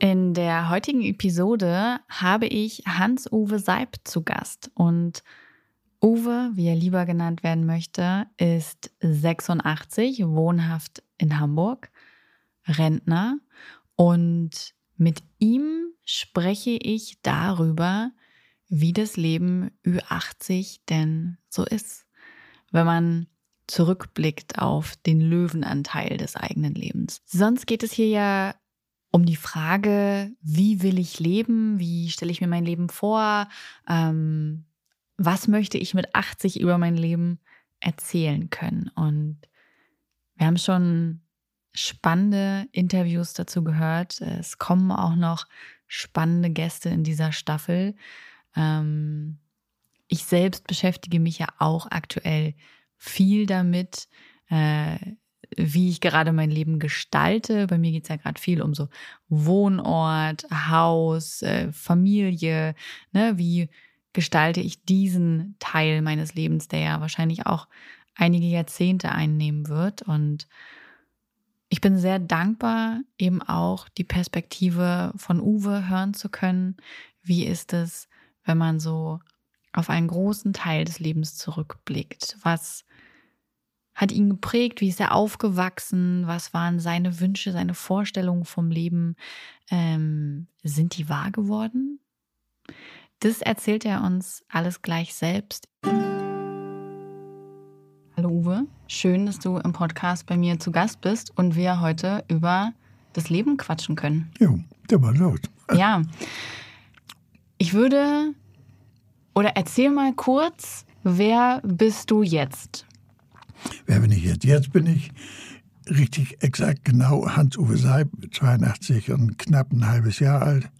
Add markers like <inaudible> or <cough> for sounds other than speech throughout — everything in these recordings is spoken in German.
In der heutigen Episode habe ich Hans-Uwe Seib zu Gast. Und Uwe, wie er lieber genannt werden möchte, ist 86, wohnhaft in Hamburg, Rentner. Und mit ihm spreche ich darüber, wie das Leben Ü80 denn so ist, wenn man zurückblickt auf den Löwenanteil des eigenen Lebens. Sonst geht es hier ja um die Frage, wie will ich leben, wie stelle ich mir mein Leben vor, ähm, was möchte ich mit 80 über mein Leben erzählen können. Und wir haben schon spannende Interviews dazu gehört. Es kommen auch noch spannende Gäste in dieser Staffel. Ähm, ich selbst beschäftige mich ja auch aktuell viel damit, äh, wie ich gerade mein Leben gestalte. Bei mir geht es ja gerade viel um so Wohnort, Haus, äh, Familie. Ne? Wie gestalte ich diesen Teil meines Lebens, der ja wahrscheinlich auch einige Jahrzehnte einnehmen wird. Und ich bin sehr dankbar, eben auch die Perspektive von Uwe hören zu können. Wie ist es, wenn man so auf einen großen Teil des Lebens zurückblickt? Was hat ihn geprägt? Wie ist er aufgewachsen? Was waren seine Wünsche, seine Vorstellungen vom Leben? Ähm, sind die wahr geworden? Das erzählt er uns alles gleich selbst. Hallo Uwe, schön, dass du im Podcast bei mir zu Gast bist und wir heute über das Leben quatschen können. Jo, der war laut. Ja. Ich würde oder erzähl mal kurz, wer bist du jetzt? Wer bin ich jetzt? Jetzt bin ich richtig exakt genau Hans-Uwe Seib, 82 und knapp ein halbes Jahr alt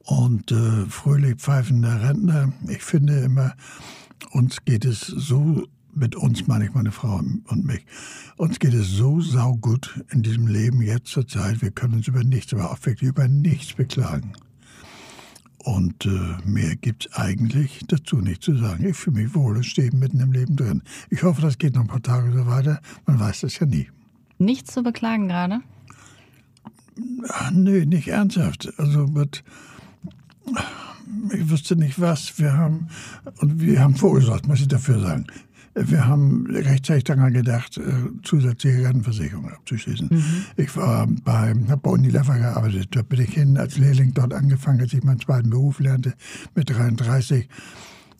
und äh, fröhlich pfeifender Rentner. Ich finde immer, uns geht es so, mit uns meine ich meine Frau und mich, uns geht es so saugut in diesem Leben jetzt zur Zeit, wir können uns über nichts, aber auch wirklich über nichts beklagen. Und äh, mehr gibt es eigentlich dazu nicht zu sagen. Ich fühle mich wohl und stehe mitten im Leben drin. Ich hoffe, das geht noch ein paar Tage so weiter. Man weiß das ja nie. Nichts zu beklagen gerade? Ach, nö, nicht ernsthaft. Also mit, ich wüsste nicht was. Wir haben, und wir haben vorgesorgt, muss ich dafür sagen. Wir haben rechtzeitig daran gedacht, äh, zusätzliche Rentenversicherung abzuschließen. Mhm. Ich war beim, habe bei Unilever gearbeitet. Da bin ich hin als Lehrling dort angefangen, als ich meinen zweiten Beruf lernte mit 33.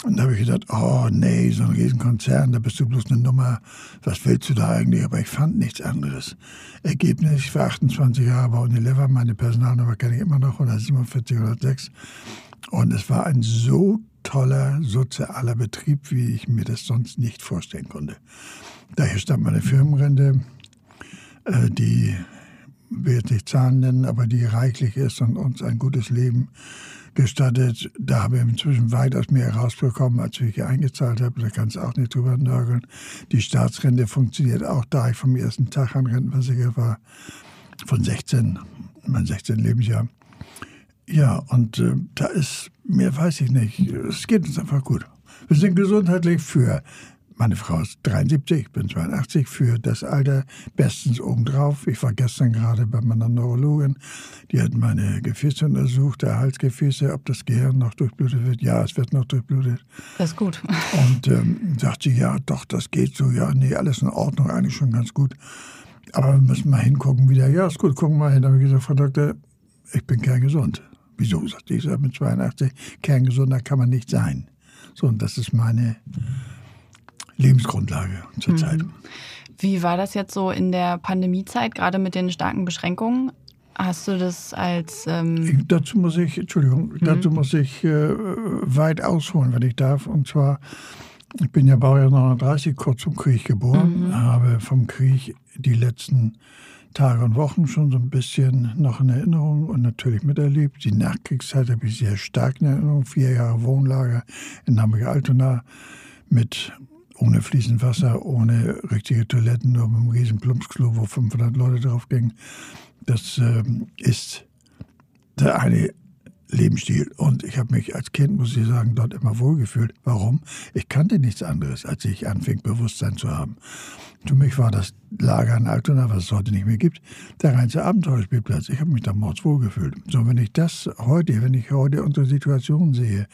Und da habe ich gedacht, oh nee, so ein Riesenkonzern, da bist du bloß eine Nummer. Was willst du da eigentlich? Aber ich fand nichts anderes. Ergebnis, ich war 28 Jahre bei Unilever, meine Personalnummer kenne ich immer noch, 147, 106. Und es war ein so toller sozialer Betrieb, wie ich mir das sonst nicht vorstellen konnte. Daher stammt meine Firmenrente, äh, die wir jetzt nicht Zahlen nennen, aber die reichlich ist und uns ein gutes Leben gestattet. Da habe ich inzwischen weitaus mehr herausbekommen, als ich hier eingezahlt habe. Da kannst du auch nicht drüber nörgeln. Die Staatsrente funktioniert auch, da ich vom ersten Tag an Rentenversicherer war, von 16, mein 16. Lebensjahr. Ja, und äh, da ist, mehr weiß ich nicht. Es geht uns einfach gut. Wir sind gesundheitlich für, meine Frau ist 73, ich bin 82, für das Alter bestens obendrauf. Ich war gestern gerade bei meiner Neurologin, die hat meine Gefäße untersucht, der Halsgefäße, ob das Gehirn noch durchblutet wird. Ja, es wird noch durchblutet. Das ist gut. <laughs> Und ähm, sagt sie, ja, doch, das geht so. Ja, nee, alles in Ordnung, eigentlich schon ganz gut. Aber wir müssen mal hingucken wieder. Ja, ist gut, gucken wir mal hin. Da habe ich gesagt, Frau Doktor, ich bin kerngesund. Wieso, sagte ich, mit 82, kerngesunder kann man nicht sein. So, und das ist meine Lebensgrundlage zurzeit. Mhm. Wie war das jetzt so in der Pandemiezeit, gerade mit den starken Beschränkungen? Hast du das als. Ähm dazu muss ich, Entschuldigung, mhm. dazu muss ich äh, weit ausholen, wenn ich darf. Und zwar, ich bin ja Baujahr 39, kurz zum Krieg geboren, mhm. habe vom Krieg die letzten Tage und Wochen schon so ein bisschen noch in Erinnerung und natürlich miterlebt. Die Nachkriegszeit habe ich sehr stark in Erinnerung. Vier Jahre Wohnlager in Hamburg-Altona mit ohne fließend Wasser, ohne richtige Toiletten, nur mit einem riesen Plumpsklo, wo 500 Leute drauf gingen. Das äh, ist der eine Lebensstil. Und ich habe mich als Kind, muss ich sagen, dort immer wohlgefühlt. Warum? Ich kannte nichts anderes, als ich anfing, Bewusstsein zu haben. Für mich war das Lager in Altona, was es heute nicht mehr gibt, der reinste Abenteuerspielplatz. Ich habe mich da mords wohlgefühlt. So, wenn ich das heute, wenn ich heute unsere Situation sehe,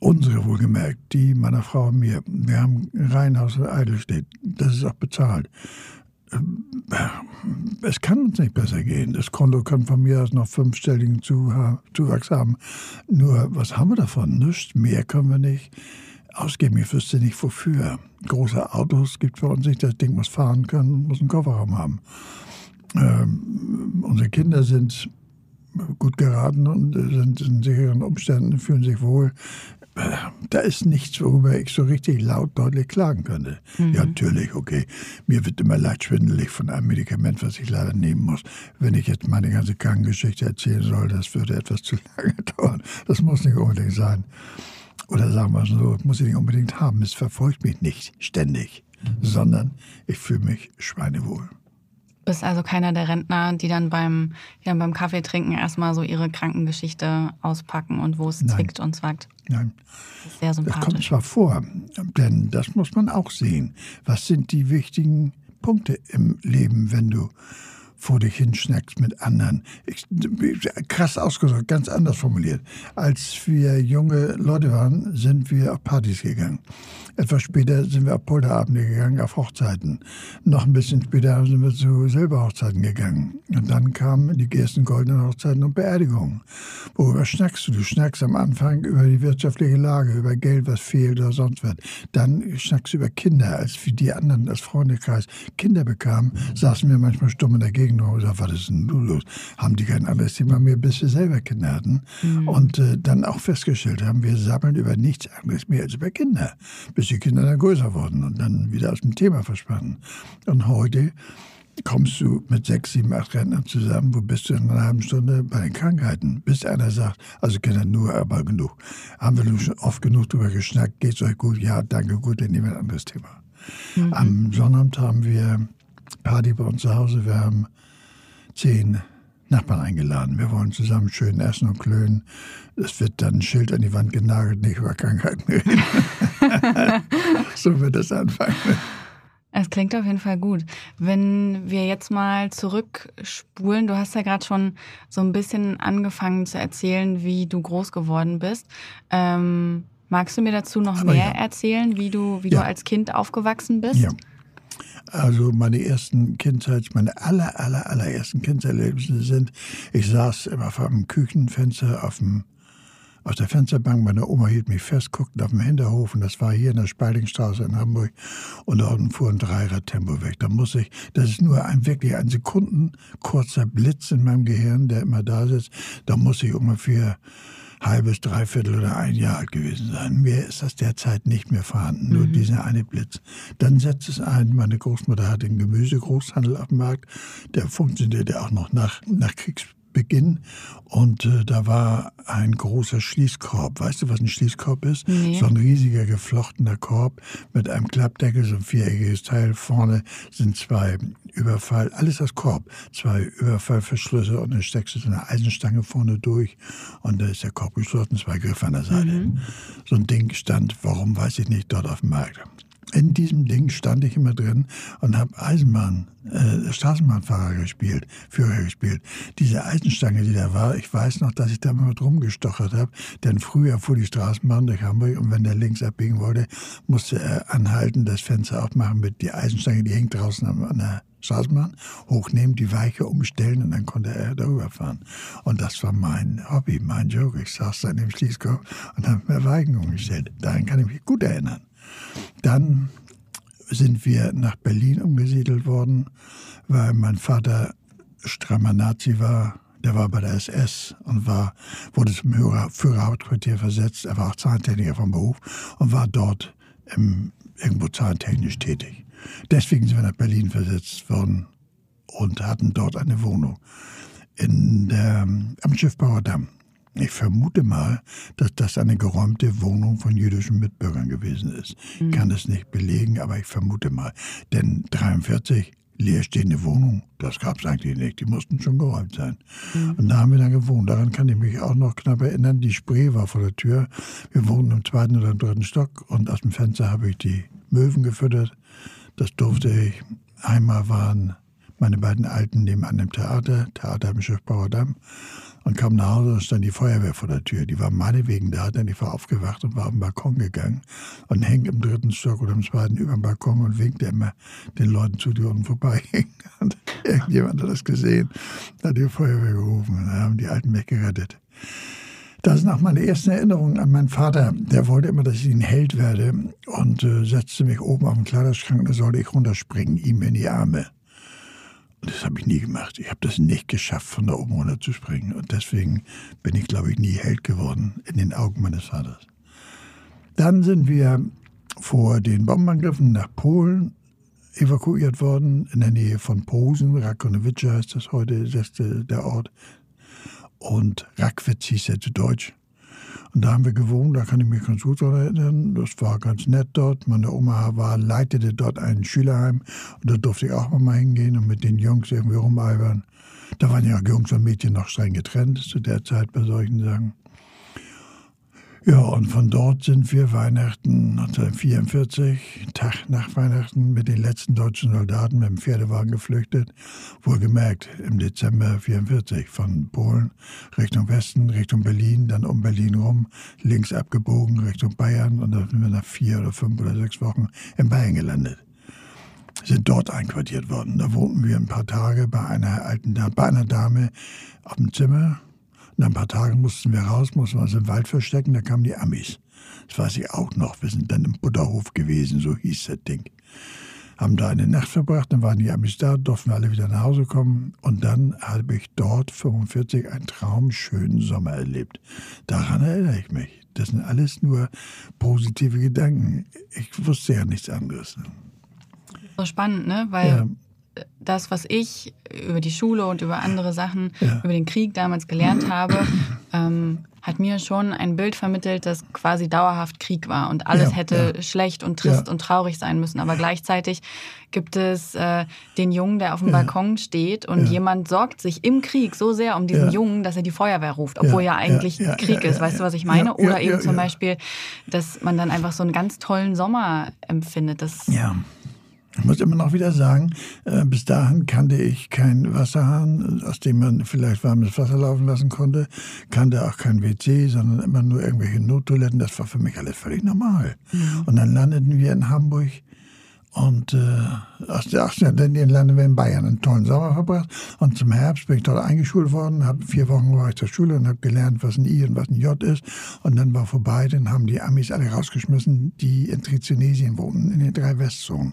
unsere wohlgemerkt, die meiner Frau und mir, wir haben ein Reihenhaus in Eidelstedt, das ist auch bezahlt. Es kann uns nicht besser gehen. Das Konto kann von mir aus noch fünfstelligen Zuwachs haben. Nur, was haben wir davon? Nichts. Mehr können wir nicht ausgeben. Ich wüsste nicht, wofür. Große Autos gibt es für uns nicht. Das Ding muss fahren können, muss einen Kofferraum haben. Ähm, unsere Kinder sind gut geraten und sind in sicheren Umständen, fühlen sich wohl da ist nichts, worüber ich so richtig laut deutlich klagen könnte. Mhm. Ja, natürlich, okay. Mir wird immer leicht schwindelig von einem Medikament, was ich leider nehmen muss. Wenn ich jetzt meine ganze Krankengeschichte erzählen soll, das würde etwas zu lange <laughs> dauern. Das muss nicht unbedingt sein. Oder sagen wir so, muss ich nicht unbedingt haben. Es verfolgt mich nicht ständig, mhm. sondern ich fühle mich schweinewohl bist also keiner der Rentner, die dann beim, die dann beim Kaffeetrinken erstmal so ihre Krankengeschichte auspacken und wo es Nein. zwickt und zwackt. Nein. Das ist sehr sympathisch. Das kommt zwar vor, denn das muss man auch sehen. Was sind die wichtigen Punkte im Leben, wenn du vor dich hinschnackst mit anderen. Ich, krass ausgedrückt, ganz anders formuliert. Als wir junge Leute waren, sind wir auf Partys gegangen. Etwas später sind wir auf Polterabende gegangen, auf Hochzeiten. Noch ein bisschen später sind wir zu Silberhochzeiten gegangen. Und dann kamen die ersten goldenen Hochzeiten und Beerdigungen. Worüber schnackst du? Du schnackst am Anfang über die wirtschaftliche Lage, über Geld, was fehlt oder sonst was. Dann schnackst du über Kinder, als wie die anderen als Freundekreis Kinder bekamen, saßen wir manchmal stumm in der Gegend und gesagt, was ist denn los? Haben die kein anderes Thema mehr, bis wir selber Kinder hatten. Mhm. Und äh, dann auch festgestellt haben, wir sammeln über nichts anderes mehr als über Kinder. Bis die Kinder dann größer wurden und dann wieder aus dem Thema verschwanden. Und heute kommst du mit sechs, sieben, acht Rentnern zusammen, wo bist du in einer halben Stunde bei den Krankheiten, bis einer sagt, also Kinder nur, aber genug. Haben wir nun schon oft genug drüber geschnackt, geht's euch gut? Ja, danke, gut, dann nehmen wir ein anderes Thema. Mhm. Am Sonnabend haben wir Party bei uns zu Hause, wir haben zehn Nachbarn eingeladen. Wir wollen zusammen schön essen und klönen. Es wird dann ein Schild an die Wand genagelt, nicht über Krankheiten reden. <laughs> so wird es anfangen. Es klingt auf jeden Fall gut. Wenn wir jetzt mal zurückspulen, du hast ja gerade schon so ein bisschen angefangen zu erzählen, wie du groß geworden bist. Ähm, magst du mir dazu noch Aber mehr ja. erzählen, wie du, wie ja. du als Kind aufgewachsen bist? Ja. Also meine ersten Kindheit, meine aller, aller, allerersten Kindheitserlebnisse sind, ich saß immer vor dem Küchenfenster auf dem auf der Fensterbank. Meine Oma hielt mich fest, guckten auf dem Hinterhof und das war hier in der Spaldingstraße in Hamburg und da unten fuhr ein Dreirad-Tempo weg. Da muss ich, das ist nur ein wirklich ein Sekunden kurzer Blitz in meinem Gehirn, der immer da sitzt. Da muss ich ungefähr halbes, dreiviertel oder ein Jahr alt gewesen sein. Mehr ist das derzeit nicht mehr vorhanden, nur mhm. dieser eine Blitz. Dann setzt es ein, meine Großmutter hat den Gemüsegroßhandel auf dem Markt, der funktionierte auch noch nach, nach Kriegs Beginn und äh, da war ein großer Schließkorb. Weißt du, was ein Schließkorb ist? Nee. So ein riesiger geflochtener Korb mit einem Klappdeckel, so ein viereckiges Teil. Vorne sind zwei Überfall, alles aus Korb, zwei Überfallverschlüsse und dann steckst du so eine Eisenstange vorne durch und da ist der Korb geschlossen, zwei Griffe an der Seite. Mhm. So ein Ding stand, warum weiß ich nicht, dort auf dem Markt in diesem Ding stand ich immer drin und habe Eisenbahn, äh, Straßenbahnfahrer gespielt, Führer gespielt. Diese Eisenstange, die da war, ich weiß noch, dass ich da immer drum gestochert habe, denn früher fuhr die Straßenbahn durch Hamburg und wenn der links abbiegen wollte, musste er anhalten, das Fenster aufmachen mit die Eisenstange, die hängt draußen an der Straßenbahn, hochnehmen, die Weiche umstellen und dann konnte er darüber fahren. Und das war mein Hobby, mein Joke. Ich saß da in dem Schließkorb und habe mir Weichen umgestellt. Daran kann ich mich gut erinnern. Dann sind wir nach Berlin umgesiedelt worden, weil mein Vater strammer Nazi war. Der war bei der SS und war, wurde zum Führerhauptquartier versetzt. Er war auch Zahntechniker vom Beruf und war dort im, irgendwo zahntechnisch tätig. Deswegen sind wir nach Berlin versetzt worden. und hatten dort eine Wohnung in der, am Schiffbauer Damm. Ich vermute mal, dass das eine geräumte Wohnung von jüdischen Mitbürgern gewesen ist. Mhm. Kann es nicht belegen, aber ich vermute mal. Denn 43 leerstehende Wohnung, das gab es eigentlich nicht. Die mussten schon geräumt sein. Mhm. Und da haben wir dann gewohnt. Daran kann ich mich auch noch knapp erinnern. Die Spree war vor der Tür. Wir wohnten im zweiten oder dritten Stock und aus dem Fenster habe ich die Möwen gefüttert. Das durfte ich. Einmal waren meine beiden Alten nebenan im Theater, Theater im Schiffbauer Damm und kam nach Hause und stand die Feuerwehr vor der Tür. Die war meinetwegen da, denn ich war aufgewacht und war auf den Balkon gegangen und hängt im dritten Stock oder im zweiten über dem Balkon und winkte immer den Leuten zu, die unten vorbeigingen. <laughs> Und irgendjemand hat das gesehen, hat die Feuerwehr gerufen und haben die Alten mich gerettet. Das sind auch meine ersten Erinnerungen an meinen Vater. Der wollte immer, dass ich ein Held werde und äh, setzte mich oben auf den Kleiderschrank und da sollte ich runterspringen, ihm in die Arme. Das habe ich nie gemacht. Ich habe das nicht geschafft, von da oben runter zu springen. Und deswegen bin ich, glaube ich, nie Held geworden in den Augen meines Vaters. Dann sind wir vor den Bombenangriffen nach Polen evakuiert worden, in der Nähe von Posen. Rakonowice heißt das heute, ist der Ort. Und Rakwitz hieß er zu Deutsch. Und da haben wir gewohnt, da kann ich mich ganz gut daran erinnern. Das war ganz nett dort. Meine Oma war, leitete dort ein Schülerheim und da durfte ich auch mal hingehen und mit den Jungs irgendwie rumalbern. Da waren ja Jungs und Mädchen noch streng getrennt zu der Zeit bei solchen Sachen. Ja, und von dort sind wir Weihnachten 1944, Tag nach Weihnachten, mit den letzten deutschen Soldaten mit dem Pferdewagen geflüchtet. Wohlgemerkt, im Dezember 44 von Polen Richtung Westen, Richtung Berlin, dann um Berlin rum, links abgebogen Richtung Bayern und dann sind wir nach vier oder fünf oder sechs Wochen in Bayern gelandet sind dort einquartiert worden. Da wohnten wir ein paar Tage bei einer alten Dame, bei einer Dame auf dem Zimmer nach ein paar Tagen mussten wir raus, mussten wir uns im Wald verstecken, da kamen die Amis. Das weiß ich auch noch. Wir sind dann im Butterhof gewesen, so hieß das Ding. Haben da eine Nacht verbracht, dann waren die Amis da, durften wir alle wieder nach Hause kommen. Und dann habe ich dort 45 einen traumschönen Sommer erlebt. Daran erinnere ich mich. Das sind alles nur positive Gedanken. Ich wusste ja nichts anderes. So spannend, ne? Weil ja das, was ich über die Schule und über andere Sachen, ja. über den Krieg damals gelernt habe, ähm, hat mir schon ein Bild vermittelt, das quasi dauerhaft Krieg war und alles ja, hätte ja. schlecht und trist und traurig sein müssen. Aber gleichzeitig gibt es äh, den Jungen, der auf dem Balkon steht und jemand sorgt sich im Krieg so sehr um diesen Jungen, dass er die Feuerwehr ruft, obwohl ja, eigentlich Krieg ist. Weißt du, was ich meine? Oder eben zum Beispiel, dass man dann einfach so einen ganz tollen Sommer empfindet. Das ja. Ich muss immer noch wieder sagen, äh, bis dahin kannte ich keinen Wasserhahn, aus dem man vielleicht warmes Wasser laufen lassen konnte, kannte auch kein WC, sondern immer nur irgendwelche Nottoiletten. Das war für mich alles völlig normal. Mhm. Und dann landeten wir in Hamburg und äh, aus der 18. dann landen wir in Bayern einen tollen Sommer verbracht. Und zum Herbst bin ich dort eingeschult worden. Hab, vier Wochen war ich zur Schule und habe gelernt, was ein I und was ein J ist. Und dann war vorbei, dann haben die Amis alle rausgeschmissen, die in Trizonesien wohnen, in den drei Westzonen.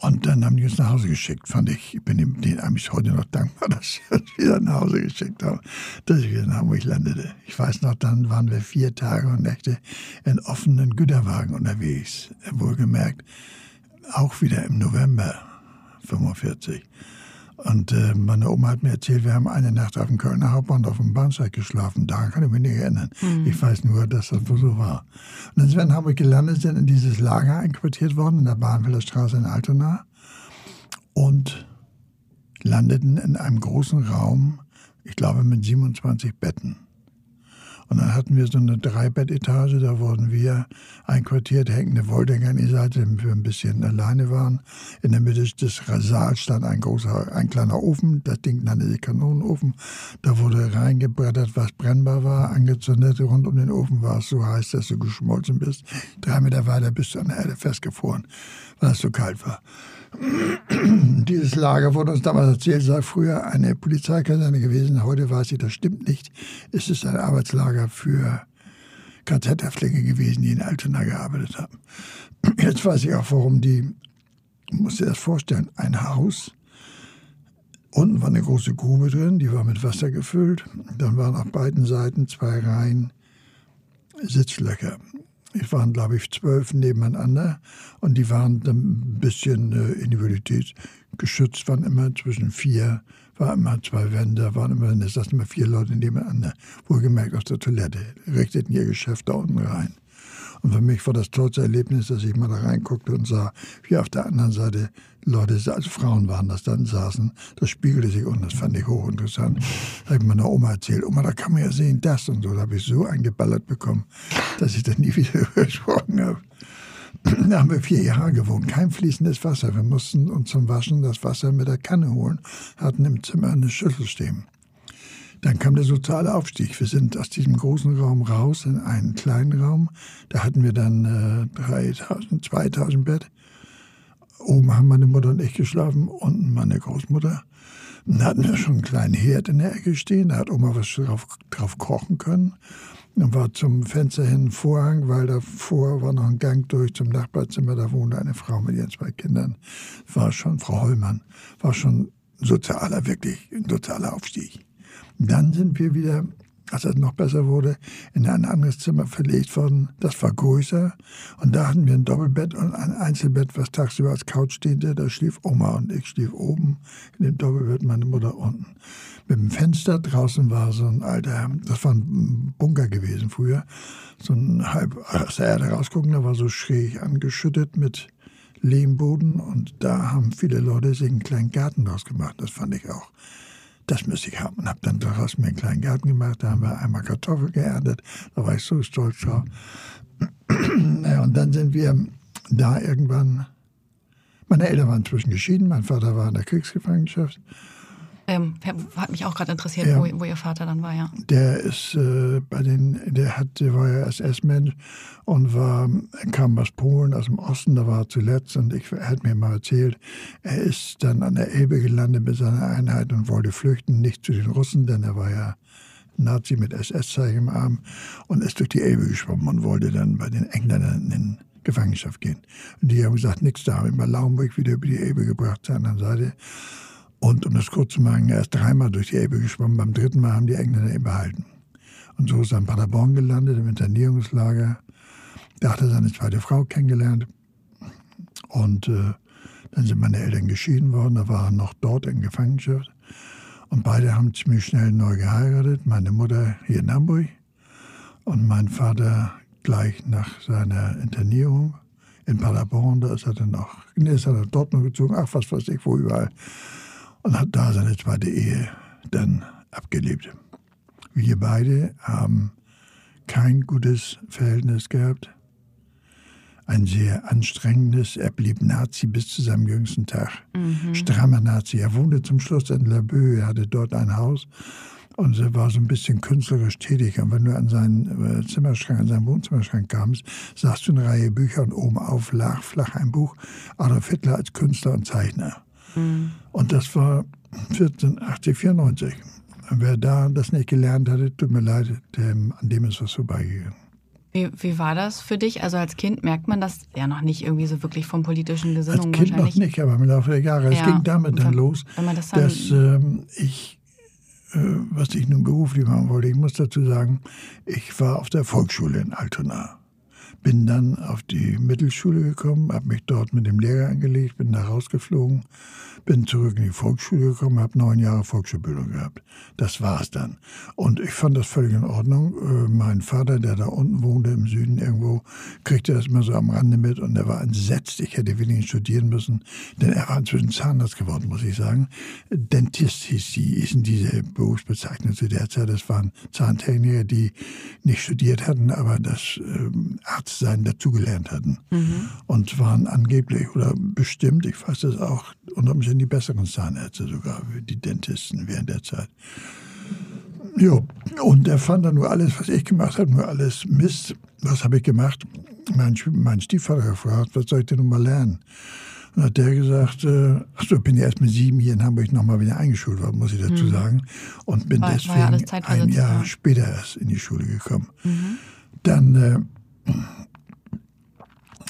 Und dann haben die uns nach Hause geschickt. Fand ich, ich bin den Amis heute noch dankbar, <laughs> dass sie uns wieder nach Hause geschickt haben, dass ich wieder in Hamburg landete. Ich weiß noch, dann waren wir vier Tage und Nächte in offenen Güterwagen unterwegs. Wohlgemerkt, auch wieder im November 45. Und äh, meine Oma hat mir erzählt, wir haben eine Nacht auf dem Kölner Hauptbahnhof im Bahnsteig geschlafen. Daran kann ich mich nicht erinnern. Mhm. Ich weiß nur, dass das so war. Und dann sind wir in Hamburg gelandet, sind in dieses Lager einquartiert worden, in der Bahnfelder Straße in Altona. Und landeten in einem großen Raum, ich glaube mit 27 Betten. Und dann hatten wir so eine Dreibettetage, da wurden wir einquartiert, hängende Wolldänger an die Seite, damit wir ein bisschen alleine waren. In der Mitte des Saals stand ein großer, ein kleiner Ofen, das Ding nannte sich Kanonenofen. Da wurde reingebrettert, was brennbar war, angezündet. Rund um den Ofen war es so heiß, dass du geschmolzen bist. Drei Meter weiter bist du an der Erde festgefroren, weil es so kalt war. <clears throat> Dieses Lager wurde uns damals erzählt, sei früher eine Polizeikaserne gewesen. Heute weiß ich, das stimmt nicht. Es ist ein Arbeitslager für KZ-Häftlinge gewesen, die in Altona gearbeitet haben. <clears throat> Jetzt weiß ich auch, warum die, muss dir das vorstellen, ein Haus, unten war eine große Grube drin, die war mit Wasser gefüllt. Dann waren auf beiden Seiten zwei Reihen Sitzlöcher. Es waren, glaube ich, zwölf nebeneinander und die waren ein bisschen äh, Individualität geschützt, waren immer zwischen vier, waren immer zwei Wände, waren immer, es saßen immer vier Leute nebeneinander. Wohlgemerkt aus der Toilette, richteten ihr Geschäft da unten rein. Und für mich war das tollste Erlebnis, dass ich mal da reinguckte und sah, wie auf der anderen Seite Leute, also Frauen waren das dann, saßen. Das spiegelte sich und das fand ich hochinteressant. Da habe ich meiner Oma erzählt, Oma, da kann man ja sehen, das und so. Da habe ich so eingeballert bekommen, dass ich das nie <laughs> wieder gesprochen habe. Da haben wir vier Jahre gewohnt, kein fließendes Wasser. Wir mussten uns zum Waschen das Wasser mit der Kanne holen, hatten im Zimmer eine Schüssel stehen. Dann kam der soziale Aufstieg. Wir sind aus diesem großen Raum raus in einen kleinen Raum. Da hatten wir dann äh, 3000, 2000 Bett. Oben haben meine Mutter und ich geschlafen, unten meine Großmutter. Dann hatten wir schon einen kleinen Herd in der Ecke stehen. Da hat Oma was drauf, drauf kochen können. Dann war zum Fenster hin ein Vorhang, weil davor war noch ein Gang durch zum Nachbarzimmer. Da wohnte eine Frau mit ihren zwei Kindern. War schon Frau Hollmann. War schon sozialer, wirklich ein sozialer Aufstieg. Dann sind wir wieder, als es noch besser wurde, in ein anderes Zimmer verlegt worden. Das war größer. Und da hatten wir ein Doppelbett und ein Einzelbett, was tagsüber als Couch diente. Da schlief Oma und ich schlief oben in dem Doppelbett, meine Mutter unten. Mit dem Fenster draußen war so ein alter, das war ein Bunker gewesen früher, so ein halb aus der Erde rausgucken, da war so schräg angeschüttet mit Lehmboden und da haben viele Leute sich einen kleinen Garten draus gemacht. Das fand ich auch das müsste ich haben. Und habe dann daraus mir einen kleinen Garten gemacht. Da haben wir einmal Kartoffeln geerntet. Da war ich so stolz drauf. <clears throat> und dann sind wir da irgendwann. Meine Eltern waren inzwischen geschieden. Mein Vater war in der Kriegsgefangenschaft. Ähm, hat mich auch gerade interessiert, ja. wo, wo, Ihr Vater dann war, ja. Der ist äh, bei den, der hat, der war ja SS-Mensch und war, kam aus Polen, aus dem Osten, da war er zuletzt und ich, er hat mir mal erzählt, er ist dann an der Elbe gelandet mit seiner Einheit und wollte flüchten, nicht zu den Russen, denn er war ja Nazi mit SS-Zeichen im Arm und ist durch die Elbe geschwommen und wollte dann bei den Engländern in Gefangenschaft gehen. Und die haben gesagt, nichts da, haben ihn bei Laumburg wieder über die Elbe gebracht zur anderen Seite. Und um das kurz zu machen, er ist dreimal durch die Elbe geschwommen. Beim dritten Mal haben die Engländer ihn behalten. Und so ist er in Paderborn gelandet, im Internierungslager. Da hat er seine zweite Frau kennengelernt. Und äh, dann sind meine Eltern geschieden worden. Da waren noch dort in Gefangenschaft. Und beide haben ziemlich schnell neu geheiratet. Meine Mutter hier in Hamburg und mein Vater gleich nach seiner Internierung in Paderborn. Da ist er dann auch, nee, ist er nach Dortmund gezogen. Ach, was weiß ich, wo überall und hat da seine zweite Ehe dann abgelebt. Wir beide haben kein gutes Verhältnis gehabt, ein sehr anstrengendes. Er blieb Nazi bis zu seinem jüngsten Tag. Mhm. Strammer Nazi. Er wohnte zum Schluss in La Bœuf, er hatte dort ein Haus und er war so ein bisschen künstlerisch tätig. Und wenn du an seinen äh, Zimmerschrank, an seinen Wohnzimmerschrank kamst, sahst du eine Reihe Bücher und oben auf lag flach ein Buch Adolf Hitler als Künstler und Zeichner. Mhm. Und das war 1480, 94. Wer da das nicht gelernt hatte, tut mir leid, dem, an dem ist was vorbeigegangen. Wie, wie war das für dich? Also als Kind merkt man das ja noch nicht irgendwie so wirklich vom politischen Gesinnungen. Als Kind noch nicht, aber im Laufe der Jahre. Ja. Es ging damit dann los, das dann dass ähm, ich, äh, was ich nun beruflich machen wollte, ich muss dazu sagen, ich war auf der Volksschule in Altona. Bin dann auf die Mittelschule gekommen, habe mich dort mit dem Lehrer angelegt, bin da rausgeflogen bin zurück in die Volksschule gekommen, habe neun Jahre Volksschulbildung gehabt. Das war es dann. Und ich fand das völlig in Ordnung. Äh, mein Vater, der da unten wohnte im Süden irgendwo, kriegte das immer so am Rande mit und er war entsetzt. Ich hätte wenigstens studieren müssen, denn er war inzwischen Zahnarzt geworden, muss ich sagen. Dentist hieß die, hießen diese Berufsbezeichnung zu der Zeit. Das waren Zahntechniker, die nicht studiert hatten, aber das äh, Arztsein dazugelernt hatten. Mhm. Und waren angeblich oder bestimmt, ich weiß das auch, unter Umständen die besseren Zahnärzte sogar, die Dentisten während der Zeit. Jo, und er fand dann nur alles, was ich gemacht habe, nur alles Mist. Was habe ich gemacht? Mein, mein Stiefvater gefragt, was soll ich denn nun mal lernen? Und hat der gesagt, äh, achso, ich bin ja erst mit sieben hier in Hamburg nochmal wieder eingeschult worden, muss ich dazu mhm. sagen. Und bin war, deswegen war ja ein Jahr später erst in die Schule gekommen. Mhm. Dann äh,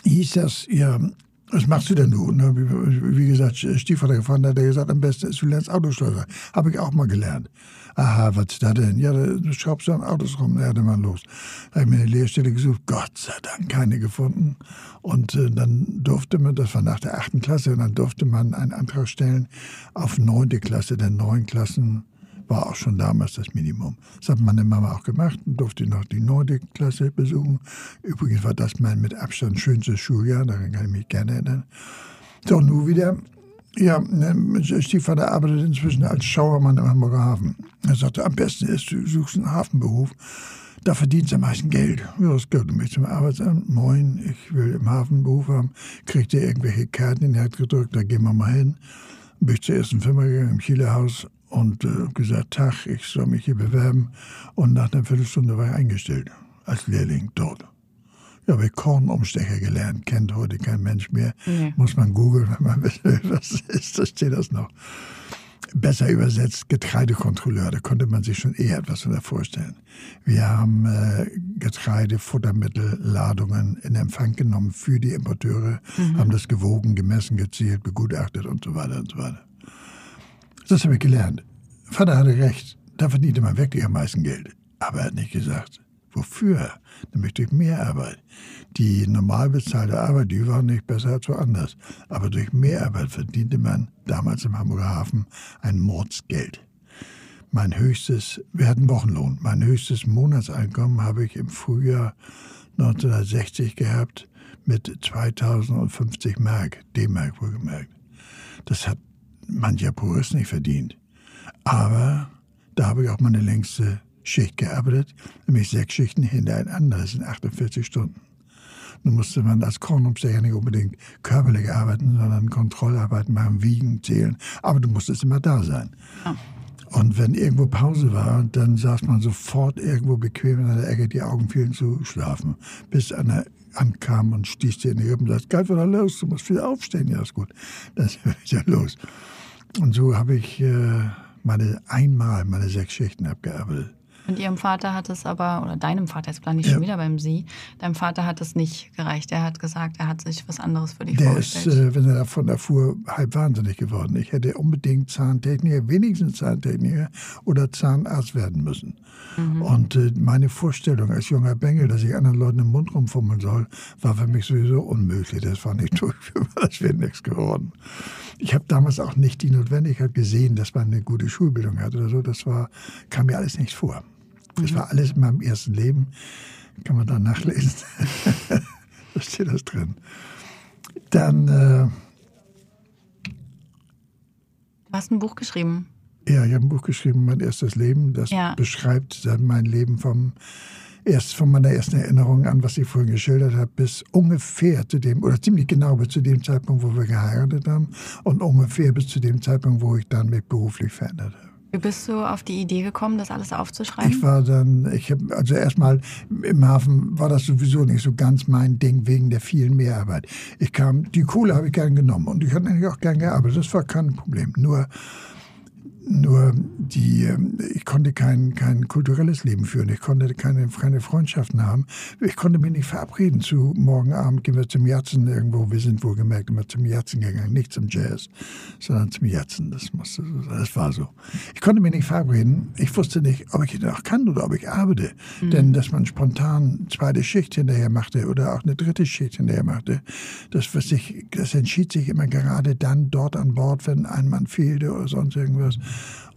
hieß das, ja, Was machst du denn? Ne? Wie gesagt, Stiefvater gefahren, hat er gesagt, am besten ist, du lernst Autoschlosser. Habe ich auch mal gelernt. Aha, was ist da denn? Ja, du schraubst an Autos rum. Ja, dann mal los. Da habe ich mir eine Lehrstelle gesucht. Gott sei Dank keine gefunden. Und äh, dann durfte man, das war nach der achten Klasse, und dann durfte man einen Antrag stellen auf neunte Klasse. Denn neun Klassen war auch schon damals das Minimum. Das hat meine Mama auch gemacht und durfte noch die neunte Klasse besuchen. Übrigens war das mein mit Abstand schönstes Schuljahr, daran kann ich mich gerne erinnern. So, nun wieder. Ja, ne, Stiefvater arbeitet inzwischen als Schauermann im Hamburger Hafen. Er sagte, am besten ist, du suchst einen Hafenberuf. Da verdienst du am meisten Geld. Ja, das gehört mich zum Arbeitsamt. Moin, ich will im Hafenberuf haben. Kriegt ihr irgendwelche Karten in die Hand gedrückt, da gehen wir mal hin. Bin ich zur ersten Firma gegangen, im Chilehaus und äh, gesagt, Tag, ich soll mich hier bewerben. Und nach einer Viertelstunde war ich eingestellt als Lehrling dort. Ja, habe ich Kornumstecher gelernt, kennt heute kein Mensch mehr. Nee. Muss man googeln, wenn man will, <laughs> was ist, da steht das noch. Besser übersetzt Getreidekontrolleur, da konnte man sich schon eher etwas vorstellen. Wir haben äh, Getreide, Futtermittel, Ladungen in Empfang genommen für die Importeure, mhm. haben das gewogen, gemessen, gezählt, begutachtet und so weiter und so weiter. Das habe ich gelernt. Vater hatte recht, da verdiente man wirklich am meisten Geld. Aber er hat nicht gesagt, wofür? Nämlich durch Mehrarbeit. Die normal bezahlte Arbeit, die war nicht besser als woanders. Aber durch Mehrarbeit verdiente man damals im Hamburger Hafen ein Mordsgeld. Mein höchstes, wir hatten Wochenlohn, mein höchstes Monatseinkommen habe ich im Frühjahr 1960 gehabt mit 2050 Mark, D-Mark wohlgemerkt. Das hat mancher Purist nicht verdient. Aber da habe ich auch meine längste Schicht gearbeitet, nämlich sechs Schichten hintereinander, das sind 48 Stunden. Nun musste man als Kornumstecher nicht unbedingt körperlich arbeiten, sondern Kontrollarbeiten machen, wiegen, zählen. Aber du musstest immer da sein. Ja. Und wenn irgendwo Pause war, dann saß man sofort irgendwo bequem in der Ecke, die Augen fielen zu schlafen. Bis einer ankam und stieß dir in die Rippen und sagte, geht wieder los, du musst wieder aufstehen. Ja, ist gut. <laughs> Dann ist ja los. Und so habe ich äh, meine einmal meine sechs Schichten abgearbeitet. Und ihrem Vater hat es aber, oder deinem Vater, jetzt bleibe ich ja. schon wieder beim Sie, deinem Vater hat es nicht gereicht. Er hat gesagt, er hat sich was anderes für dich Der vorgestellt. Der ist, äh, wenn er davon erfuhr, halb wahnsinnig geworden. Ich hätte unbedingt Zahntechniker, wenigstens Zahntechniker oder Zahnarzt werden müssen. Mhm. Und äh, meine Vorstellung als junger Bengel, dass ich anderen Leuten im Mund rumfummeln soll, war für mich sowieso unmöglich. Das war nicht <laughs> durchführbar, das wäre nichts geworden. Ich habe damals auch nicht die Notwendigkeit gesehen, dass man eine gute Schulbildung hat oder so. Das war, kam mir alles nicht vor. Das war alles in meinem ersten Leben. Kann man da nachlesen. <laughs> da steht das drin. Dann. Äh, du hast ein Buch geschrieben. Ja, ich habe ein Buch geschrieben, mein erstes Leben. Das ja. beschreibt mein Leben vom erst von meiner ersten Erinnerung an, was ich vorhin geschildert habe, bis ungefähr zu dem, oder ziemlich genau bis zu dem Zeitpunkt, wo wir geheiratet haben und ungefähr bis zu dem Zeitpunkt, wo ich dann mich beruflich verändert habe. Wie bist du auf die Idee gekommen, das alles aufzuschreiben? Ich war dann, ich habe, also erstmal im Hafen war das sowieso nicht so ganz mein Ding wegen der vielen Mehrarbeit. Ich kam, die Kohle habe ich gern genommen und ich habe eigentlich auch gern gearbeitet. Das war kein Problem. Nur nur die, ähm, ich konnte kein, kein kulturelles Leben führen. Ich konnte keine, keine Freundschaften haben. Ich konnte mich nicht verabreden zu morgen Abend gehen wir zum Jatzen irgendwo. Wir sind wohlgemerkt immer zum Jatzen gegangen. Nicht zum Jazz, sondern zum Jatzen. Das musste. Das war so. Ich konnte mich nicht verabreden. Ich wusste nicht, ob ich noch kann oder ob ich arbeite. Mhm. Denn dass man spontan zweite Schicht hinterher machte oder auch eine dritte Schicht hinterher machte, das, was ich, das entschied sich immer gerade dann dort an Bord, wenn ein Mann fehlte oder sonst irgendwas.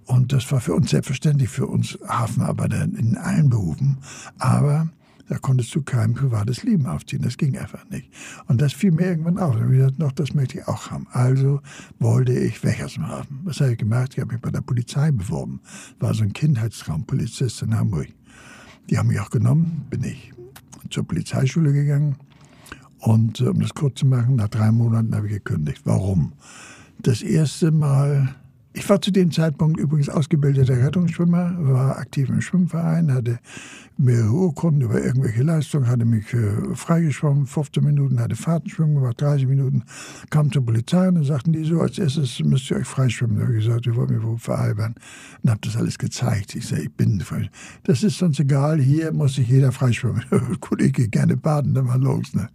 Und das war für uns selbstverständlich, für uns Hafenarbeiter in allen Berufen. Aber da konntest du kein privates Leben aufziehen. Das ging einfach nicht. Und das fiel mir irgendwann auf. Und ich gesagt, noch, das möchte ich auch haben. Also wollte ich weg aus dem Hafen. Was habe ich gemacht? Ich habe mich bei der Polizei beworben. War so ein Kindheitstraum, Polizist in Hamburg. Die haben mich auch genommen, bin ich zur Polizeischule gegangen. Und äh, um das kurz zu machen, nach drei Monaten habe ich gekündigt. Warum? Das erste Mal Ich war zu dem Zeitpunkt übrigens ausgebildeter Rettungsschwimmer, war aktiv im Schwimmverein, hatte mehrere Urkunden über irgendwelche Leistungen, hatte mich äh, freigeschwommen, 15 Minuten, hatte Fahrtenschwimmen gemacht, 30 Minuten, kam zur Polizei und dann sagten die so, als erstes müsst ihr euch freischwimmen. Da habe ich gesagt, ihr wollt mich wohl veralbern. Und habe das alles gezeigt. Ich sage, ich bin frei. Das ist sonst egal, hier muss sich jeder freischwimmen. Gut, ich gehe gerne baden, dann war los. Ne?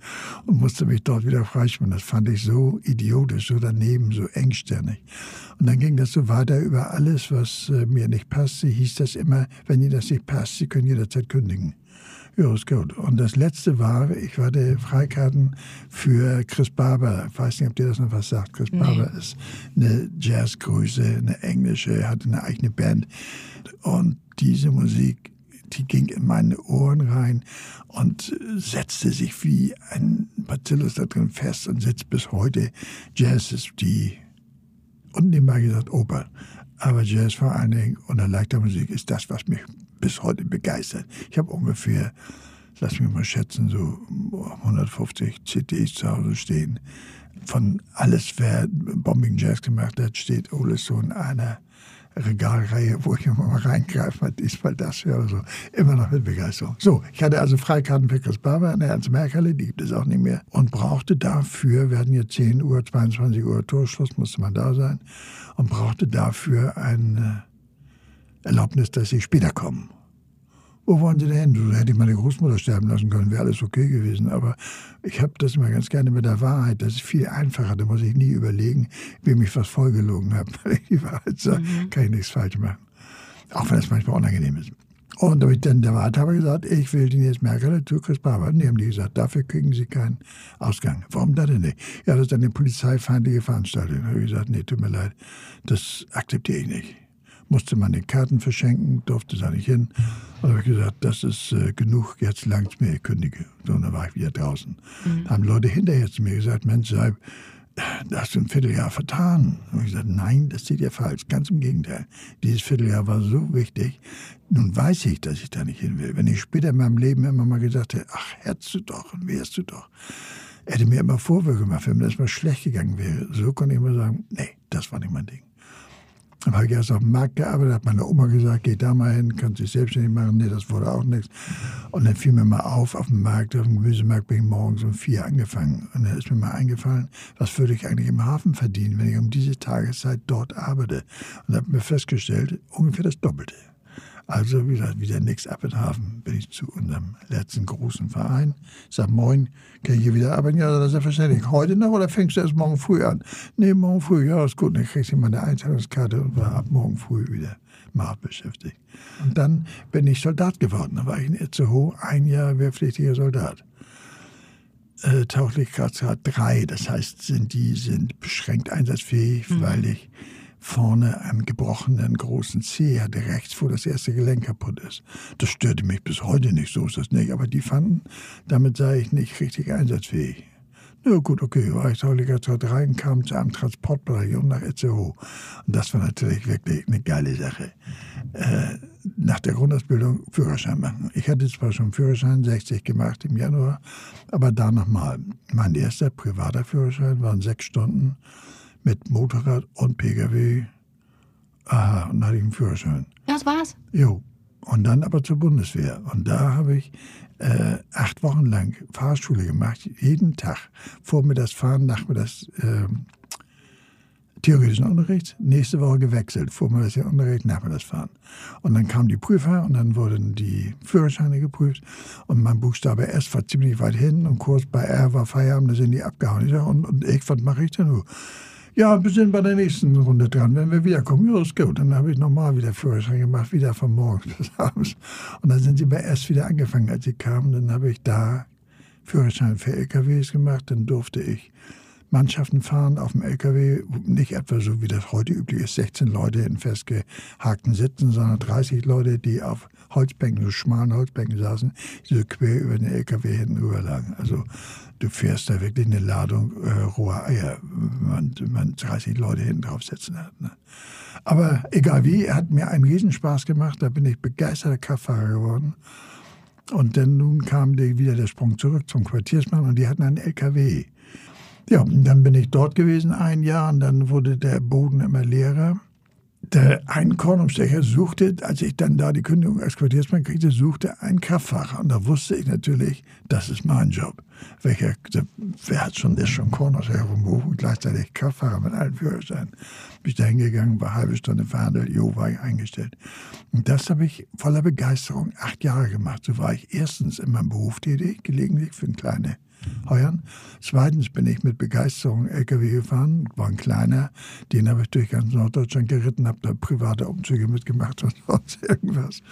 Und musste mich dort wieder freischwimmen. Das fand ich so idiotisch, so daneben, so engstirnig. Und dann ging das so weiter über alles, was äh, mir nicht passte, hieß das immer, wenn Ihnen das nicht passt, Sie können jederzeit kündigen. Ja, ist gut. Und das letzte war, ich hatte Freikarten für Chris Barber. Ich weiß nicht, ob dir das noch was sagt. Chris nee. Barber ist eine Jazzgröße, eine englische, hatte eine eigene Band. Und diese Musik, die ging in meine Ohren rein und setzte sich wie ein Bacillus da drin fest und sitzt bis heute. Jazz ist die und nebenbei gesagt Oper. Aber Jazz vor allen Dingen und leichter Musik ist das, was mich bis heute begeistert. Ich habe ungefähr, lass mich mal schätzen, so 150 CDs zu Hause stehen. Von alles, wer Bombing Jazz gemacht hat, steht alles so in einer Regalreihe, wo ich immer mal reingreife, mal diesmal das ja, also immer noch mit Begeisterung. So, ich hatte also Freikarten für Chris Barber in der Ernst-Merkerle, die gibt es auch nicht mehr, und brauchte dafür, wir hatten hier 10 Uhr, 22 Uhr Torschluss, musste man da sein, und brauchte dafür eine Erlaubnis, dass ich später komme wo wollen Sie denn hin? So hätte ich meine Großmutter sterben lassen können, wäre alles okay gewesen. Aber ich habe das immer ganz gerne mit der Wahrheit. Das ist viel einfacher. Da muss ich nie überlegen, wem ich was vollgelogen habe. <laughs> Weil ich die Wahrheit sage, mhm. kann ich nichts falsch machen. Auch wenn es manchmal unangenehm ist. Und da habe ich dann der Wahrheit habe gesagt, ich will den jetzt Merkel zu Chris Barber. Und die haben die gesagt, dafür kriegen sie keinen Ausgang. Warum das denn nicht? Ja, das ist eine polizeifeindliche Veranstaltung. Da habe ich gesagt, nee, tut mir leid, das akzeptiere ich nicht musste man den Karten verschenken, durfte da nicht hin. Und habe ich gesagt, das ist äh, genug, jetzt langt mir, ich kündige. So, und dann war ich wieder draußen. Mhm. Da haben Leute hinterher zu mir gesagt, Mensch, sei, da hast du ein Vierteljahr vertan. Und ich gesagt, nein, das sieht ja falsch. Ganz im Gegenteil. Dieses Vierteljahr war so wichtig. Nun weiß ich, dass ich da nicht hin will. Wenn ich später in meinem Leben immer mal gesagt hätte, ach, hättest du doch und wärst du doch. Er hätte mir immer Vorwürfe gemacht, wenn mir das mal schlecht gegangen wäre. So konnte ich immer sagen, nee, das war nicht mein Ding. Dann habe ich erst auf dem Markt gearbeitet, hat meine Oma gesagt, geh da mal hin, kannst dich selbstständig machen. Nee, das wurde auch nichts. Und dann fiel mir mal auf, auf dem Markt, auf dem Gemüsemarkt bin ich morgens um vier angefangen. Und dann ist mir mal eingefallen, was würde ich eigentlich im Hafen verdienen, wenn ich um diese Tageszeit dort arbeite. Und habe mir festgestellt, ungefähr das Doppelte. Also, wie gesagt, wieder nichts ab in Hafen. Bin ich zu unserem letzten großen Verein. Sag, moin, kann ich hier wieder arbeiten? Ja, das ist ja verständlich. Heute noch oder fängst du erst morgen früh an? Nee, morgen früh, ja, ist gut. Dann kriegst du meine Einteilungskarte und war ab morgen früh wieder mal beschäftigt. Und dann bin ich Soldat geworden. Da war ich in Itzehoe, ein Jahr wehrpflichtiger Soldat. Äh, Tauglichkeitsgrad 3, das heißt, sind die sind beschränkt einsatzfähig, mhm. weil ich vorne einen gebrochenen großen Zeh hatte, rechts, wo das erste Gelenk kaputt ist. Das störte mich bis heute nicht, so ist das nicht. Aber die fanden, damit sei ich nicht richtig einsatzfähig. Na ja, gut, okay, war ich Heiliger Zeit rein, kam zu einem Transportbereich und nach Itzehoe. Und das war natürlich wirklich eine geile Sache. Äh, nach der Grundausbildung Führerschein machen. Ich hatte zwar schon Führerschein 60 gemacht im Januar, aber da nochmal. Mein erster privater Führerschein waren sechs Stunden mit Motorrad und Pkw. Aha, und dann hatte ich einen Führerschein. Das war's? Jo. Und dann aber zur Bundeswehr. Und da habe ich äh, acht Wochen lang Fahrschule gemacht, jeden Tag. Vormittags fahren, nachmittags äh, theoretischen Unterricht, nächste Woche gewechselt, vormittags der Unterricht, nachmittags fahren. Und dann kamen die Prüfer und dann wurden die Führerscheine geprüft. Und mein Buchstabe S war ziemlich weit hin und kurz bei R war Feierabend, da sind die abgehauen. Ich sag, und, und ich, was mache ich denn nur? Ja, wir sind bei der nächsten Runde dran. Wenn wir wiederkommen, ja, ist gut. Dann habe ich nochmal wieder Führerschein gemacht, wieder von morgens <laughs> bis abends. Und dann sind sie bei S wieder angefangen, als sie kamen. Dann habe ich da Führerschein für LKWs gemacht. Dann durfte ich Mannschaften fahren auf dem LKW, nicht etwa so wie das heute üblich ist, 16 Leute in festgehakten Sitzen, sondern 30 Leute, die auf Holzbänken, so schmalen Holzbänken saßen, die so quer über den LKW hinten rüber lagen. Also du fährst da wirklich eine Ladung äh, roher Eier, wenn man, man 30 Leute hinten drauf sitzen hat. Ne? Aber egal wie, hat mir einen Riesenspaß gemacht, da bin ich begeisterter Kraftfahrer geworden. Und dann nun kam die, wieder der Sprung zurück zum Quartiersmann und die hatten einen LKW. Ja, dann bin ich dort gewesen ein Jahr und dann wurde der Boden immer leerer. der ein Kornumstecher suchte, als ich dann da die Kündigung als Quartiersmann kriegte, suchte ein Kraftfahrer. Und da wusste ich natürlich, das ist mein Job. Welcher, wer hat schon, ist schon Kornumstecher vom Beruf und gleichzeitig Kraftfahrer mit allen Führerschein. Bin ich da hingegangen, war halbe Stunde verhandelt, jo, war ich eingestellt. Und das habe ich voller Begeisterung acht Jahre gemacht. So war ich erstens in meinem Beruf tätig, gelegentlich für eine kleine heuern. Zweitens bin ich mit Begeisterung LKW gefahren, war ein kleiner, den habe ich durch ganz Norddeutschland geritten, habe da private Umzüge mitgemacht und <laughs> sonst irgendwas.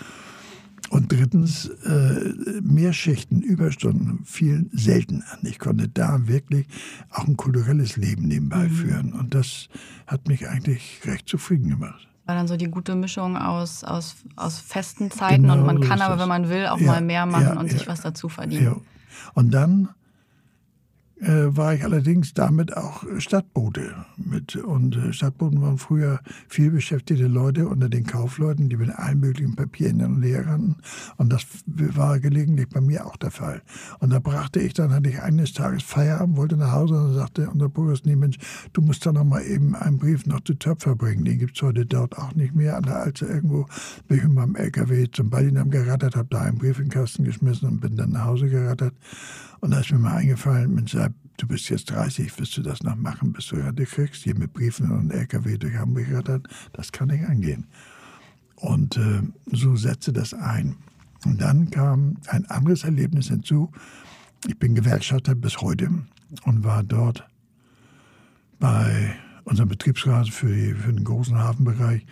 Und drittens, äh, Mehrschichten, Überstunden fielen selten an. Ich konnte da wirklich auch ein kulturelles Leben nebenbei mhm. führen. Und das hat mich eigentlich recht zufrieden gemacht. War dann so die gute Mischung aus, aus, aus festen Zeiten genau und man kann aber, wenn man will, auch ja, mal mehr machen ja, und ja, sich was dazu verdienen. Und dann war ich allerdings damit auch Stadtbote mit. Und äh, Stadtboten waren früher viel beschäftigte Leute unter den Kaufleuten, die mit allen möglichen Papieren hin und her rannten. Und das war gelegentlich bei mir auch der Fall. Und da brachte ich dann, hatte ich eines Tages Feierabend, wollte nach Hause und sagte unser Burgers, nee Mensch, du musst da noch mal eben einen Brief noch zu Töpfer bringen. Den gibt es heute dort auch nicht mehr. An der Alze irgendwo bin ich mit meinem LKW zum Ballinam gerattert, habe da einen Brief in den Kasten geschmissen und bin dann nach Hause gerattert. Und da ist mir mal eingefallen, Mensch, du bist jetzt 30, wirst du das noch machen, bis du Rente kriegst, hier mit Briefen und LKW durch Hamburg rattern, das kann nicht angehen. Und äh, so setzte das ein. Und dann kam ein anderes Erlebnis hinzu. Ich bin Gewerkschafter bis heute und war dort bei unserem Betriebsrat für, die, für den großen Hafenbereich.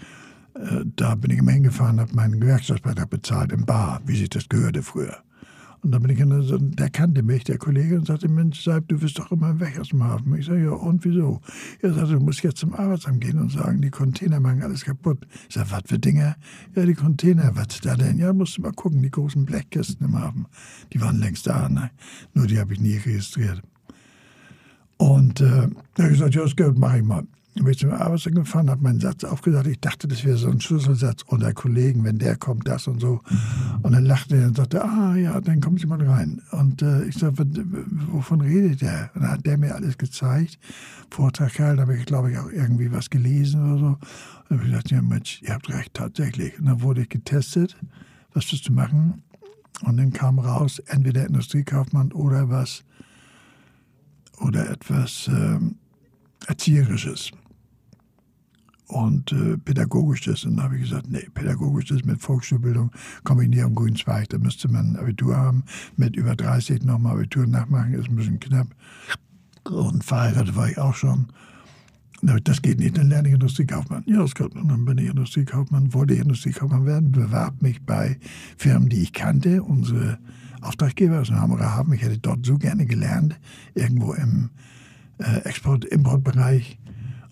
Äh, da bin ich immer hingefahren, habe meinen Gewerkschaftsbeitrag bezahlt im Bar, wie sich das gehörte früher. Und dann bin ich in der kannte mich, der Kollege, und sagte, Mensch, Seib, du bist doch immer weg aus dem Hafen. Ich sage, ja, und wieso? Er sagte, du musst jetzt zum Arbeitsamt gehen und sagen, die Container machen alles kaputt. Ich sage, was für Dinge? Ja, die Container, was da denn? Ja, musst du mal gucken, die großen Blechkisten im Hafen. Die waren längst da, ne? Nur die habe ich nie registriert. Und äh, da habe ich gesagt, ja, das Geld mache ich mal. Bin ich zum Arbeitsamt gefahren, habe meinen Satz aufgesagt. Ich dachte, das wäre so ein Schlüsselsatz unter Kollegen, wenn der kommt, das und so. Und dann lachte er und sagte, ah ja, dann kommen Sie mal rein. Und äh, ich sagte, wovon redet der? Und dann hat der mir alles gezeigt. Vortrag gehalten, habe ich, glaube ich, auch irgendwie was gelesen oder so. Und dann habe ich gesagt, ja Mensch, ihr habt recht, tatsächlich. Und dann wurde ich getestet, was wirst du machen? Und dann kam raus, entweder Industriekaufmann oder was, oder etwas ähm, Erzieherisches und äh, pädagogisches. Und dann habe ich gesagt, nee, pädagogisches mit Volksschulbildung komme ich nie am grünen Zweig. Da müsste man ein Abitur haben, mit über 30 nochmal Abitur nachmachen, ist ein bisschen knapp. Und verheiratet war ich auch schon. Das geht nicht, dann lerne ich Industriekaufmann. Ja, das kommt. Und dann bin ich Industriekaufmann, wollte ich Industriekaufmann werden, bewarb mich bei Firmen, die ich kannte, unsere Auftraggeber aus dem Hamburger Hafen. Ich hätte dort so gerne gelernt, irgendwo im äh, Export-Import-Bereich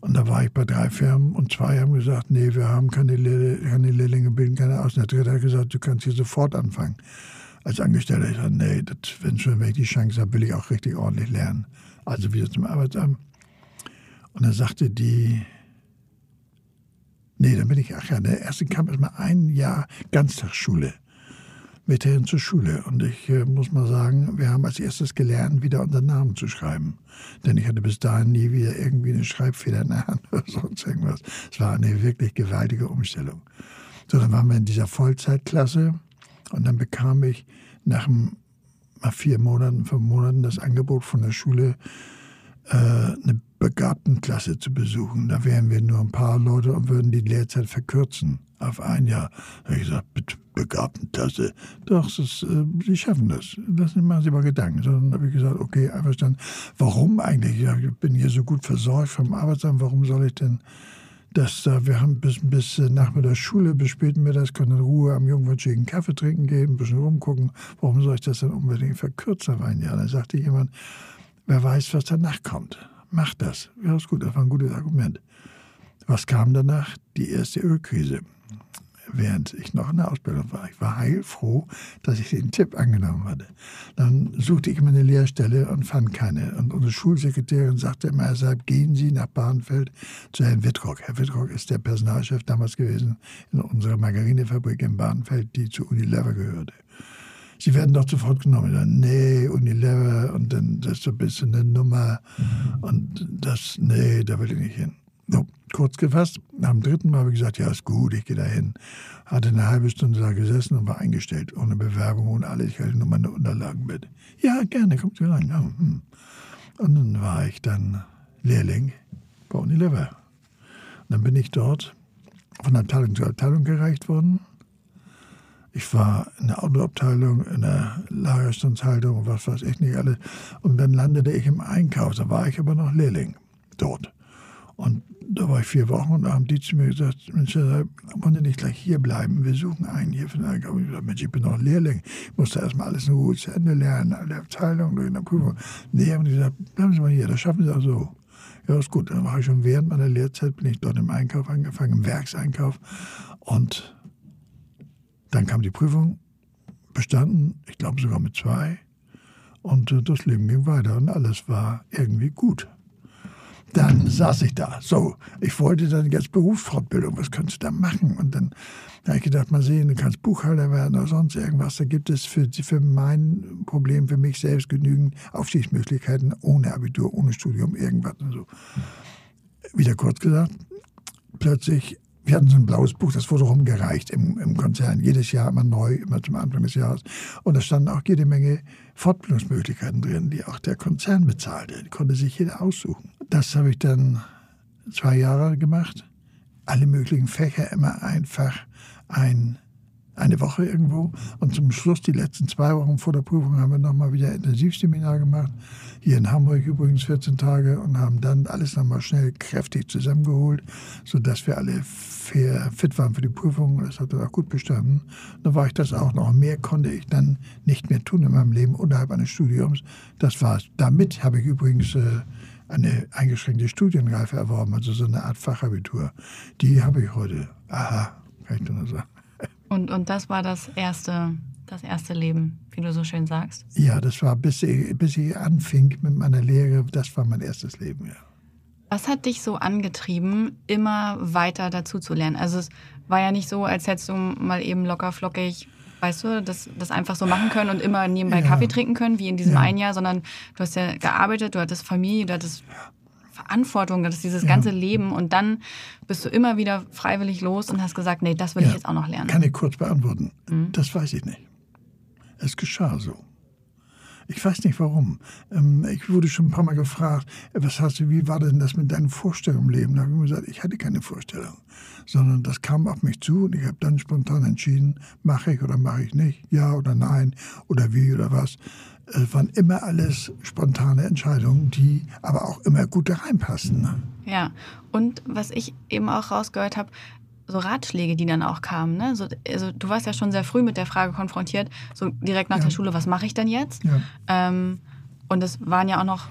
und da war ich bei drei Firmen und zwei haben gesagt, nee, wir haben keine, Lehr keine Lehrlinge, bilden keine aus. Der dritte hat gesagt, du kannst hier sofort anfangen. Als Angestellter, ich sagte, nee, das, wenn schon, wenn ich die Chance habe, will ich auch richtig ordentlich lernen. Also wieder zum Arbeitsamt. Und dann sagte die, nee, dann bin ich, ach ja, der erste kam erstmal ein Jahr Ganztagsschule weiterhin zur Schule. Und ich äh, muss mal sagen, wir haben als erstes gelernt, wieder unseren Namen zu schreiben. Denn ich hatte bis dahin nie wieder irgendwie eine Schreibfeder in der Hand <laughs> oder sonst irgendwas. Es war eine wirklich gewaltige Umstellung. So, dann waren wir in dieser Vollzeitklasse und dann bekam ich nach, nach vier Monaten, fünf Monaten das Angebot von der Schule, äh, eine Begabtenklasse zu besuchen. Da wären wir nur ein paar Leute und würden die Lehrzeit verkürzen auf ein Jahr. Da habe ich gesagt, bitte Begabtenklasse. Doch, ist, äh, Sie schaffen das. Das machen Sie mal Gedanken. Dann habe ich gesagt, okay, einverstanden. Warum eigentlich? Ich bin hier so gut versorgt vom Arbeitsamt. Warum soll ich denn das da? Wir haben bis, bis nach der Schule, bis Mittags, können in Ruhe am Jungfernschigen Kaffee trinken gehen, ein bisschen rumgucken. Warum soll ich das denn unbedingt verkürzen auf ein Jahr? Dann sagte jemand, wer weiß, was danach kommt. Mach das. Ja, ist gut, das war ein gutes Argument. Was kam danach? Die erste Ölkrise während ich noch in der Ausbildung war. Ich war heilfroh, dass ich den Tipp angenommen hatte. Dann suchte ich mir eine Lehrstelle und fand keine. Und unsere Schulsekretärin sagte immer, Seib, gehen Sie nach Bahnfeld zu Herrn Wittrock. Herr Wittrock ist der Personalchef damals gewesen in unserer Margarinefabrik in Bahnfeld, die zu Unilever gehörte. Sie werden doch sofort genommen. Dann, nee, Unilever und dann das ist so ein bisschen eine Nummer und das, nee, da will ich nicht hin. So, kurz gefasst, am dritten Mal habe ich gesagt, ja, ist gut, ich gehe dahin. Hatte eine halbe Stunde da gesessen und war eingestellt, ohne Bewerbung, ohne alles. Ich hatte nur meine Unterlagen mit. Ja, gerne, kommt Sie rein. Ja, hm. Und dann war ich dann Lehrling bei Unilever. Und dann bin ich dort von Abteilung zu Abteilung gereicht worden. Ich war in der Autoabteilung, in der Lagerstandshaltung, was weiß ich nicht alles. Und dann landete ich im Einkauf. Da war ich aber noch Lehrling dort. Und da war ich vier Wochen und da haben die zu mir gesagt, Mensch, wollen Sie nicht gleich hier bleiben? Wir suchen einen hier von der Einkauf. Ich gesagt, Mensch, ich bin noch Lehrling. Ich musste erstmal alles in Ruhe zu Ende lernen, alle Abteilungen durch eine Prüfung. Nee, haben die gesagt, bleiben Sie mal hier, das schaffen Sie auch so. Ja, ist gut. Dann war ich schon während meiner Lehrzeit, bin ich dort im Einkauf angefangen, im Werkseinkauf. Und dann kam die Prüfung, bestanden, ich glaube sogar mit zwei. Und äh, das Leben ging weiter und alles war irgendwie gut. Dann saß ich da. So, ich wollte dann jetzt Berufsfortbildung, was könntest du da machen? Und dann habe ich gedacht, mal sehen, du kannst Buchhalter werden oder sonst irgendwas. Da gibt es für, für mein Problem, für mich selbst genügend Aufstiegsmöglichkeiten ohne Abitur, ohne Studium, irgendwas und so. Wieder kurz gesagt, plötzlich wir hatten so ein blaues Buch, das wurde rumgereicht im, im Konzern. Jedes Jahr immer neu, immer zum Anfang des Jahres. Und da standen auch jede Menge Fortbildungsmöglichkeiten drin, die auch der Konzern bezahlte. Die konnte sich jeder aussuchen. Das habe ich dann zwei Jahre gemacht. Alle möglichen Fächer immer einfach ein eine Woche irgendwo. Und zum Schluss, die letzten zwei Wochen vor der Prüfung, haben wir nochmal wieder Intensivseminar gemacht. Hier in Hamburg übrigens 14 Tage und haben dann alles nochmal schnell kräftig zusammengeholt, sodass wir alle fit waren für die Prüfung. Das hat dann auch gut bestanden. Dann war ich das auch noch. Mehr konnte ich dann nicht mehr tun in meinem Leben unterhalb eines Studiums. Das war's. Damit habe ich übrigens äh, eine eingeschränkte Studienreife erworben, also so eine Art Fachabitur. Die habe ich heute. Aha, kann ich nur sagen. Und, und das war das erste, das erste Leben, wie du so schön sagst? Ja, das war, bis ich, bis ich anfing mit meiner Lehre, das war mein erstes Leben, ja. Was hat dich so angetrieben, immer weiter dazu zu lernen? Also es war ja nicht so, als hättest du mal eben locker flockig, weißt du, das, das einfach so machen können und immer nebenbei ja. Kaffee trinken können, wie in diesem ja. einen Jahr, sondern du hast ja gearbeitet, du hattest Familie, du hattest Verantwortung, das ist dieses ganze ja. Leben. Und dann bist du immer wieder freiwillig los und hast gesagt, nee, das will ja. ich jetzt auch noch lernen. Kann ich kurz beantworten? Mhm. Das weiß ich nicht. Es geschah so. Ich weiß nicht warum. Ähm, ich wurde schon ein paar Mal gefragt, was hast du, wie war denn das mit deinen Vorstellungen im Leben? Da habe ich gesagt, ich hatte keine Vorstellung, sondern das kam auf mich zu und ich habe dann spontan entschieden, mache ich oder mache ich nicht, ja oder nein oder wie oder was. Es waren immer alles spontane Entscheidungen, die aber auch immer gut da reinpassen. Ne? Ja, und was ich eben auch rausgehört habe, so Ratschläge, die dann auch kamen. Ne? So, also du warst ja schon sehr früh mit der Frage konfrontiert, so direkt nach ja. der Schule, was mache ich denn jetzt? Ja. Ähm, und es waren ja auch noch,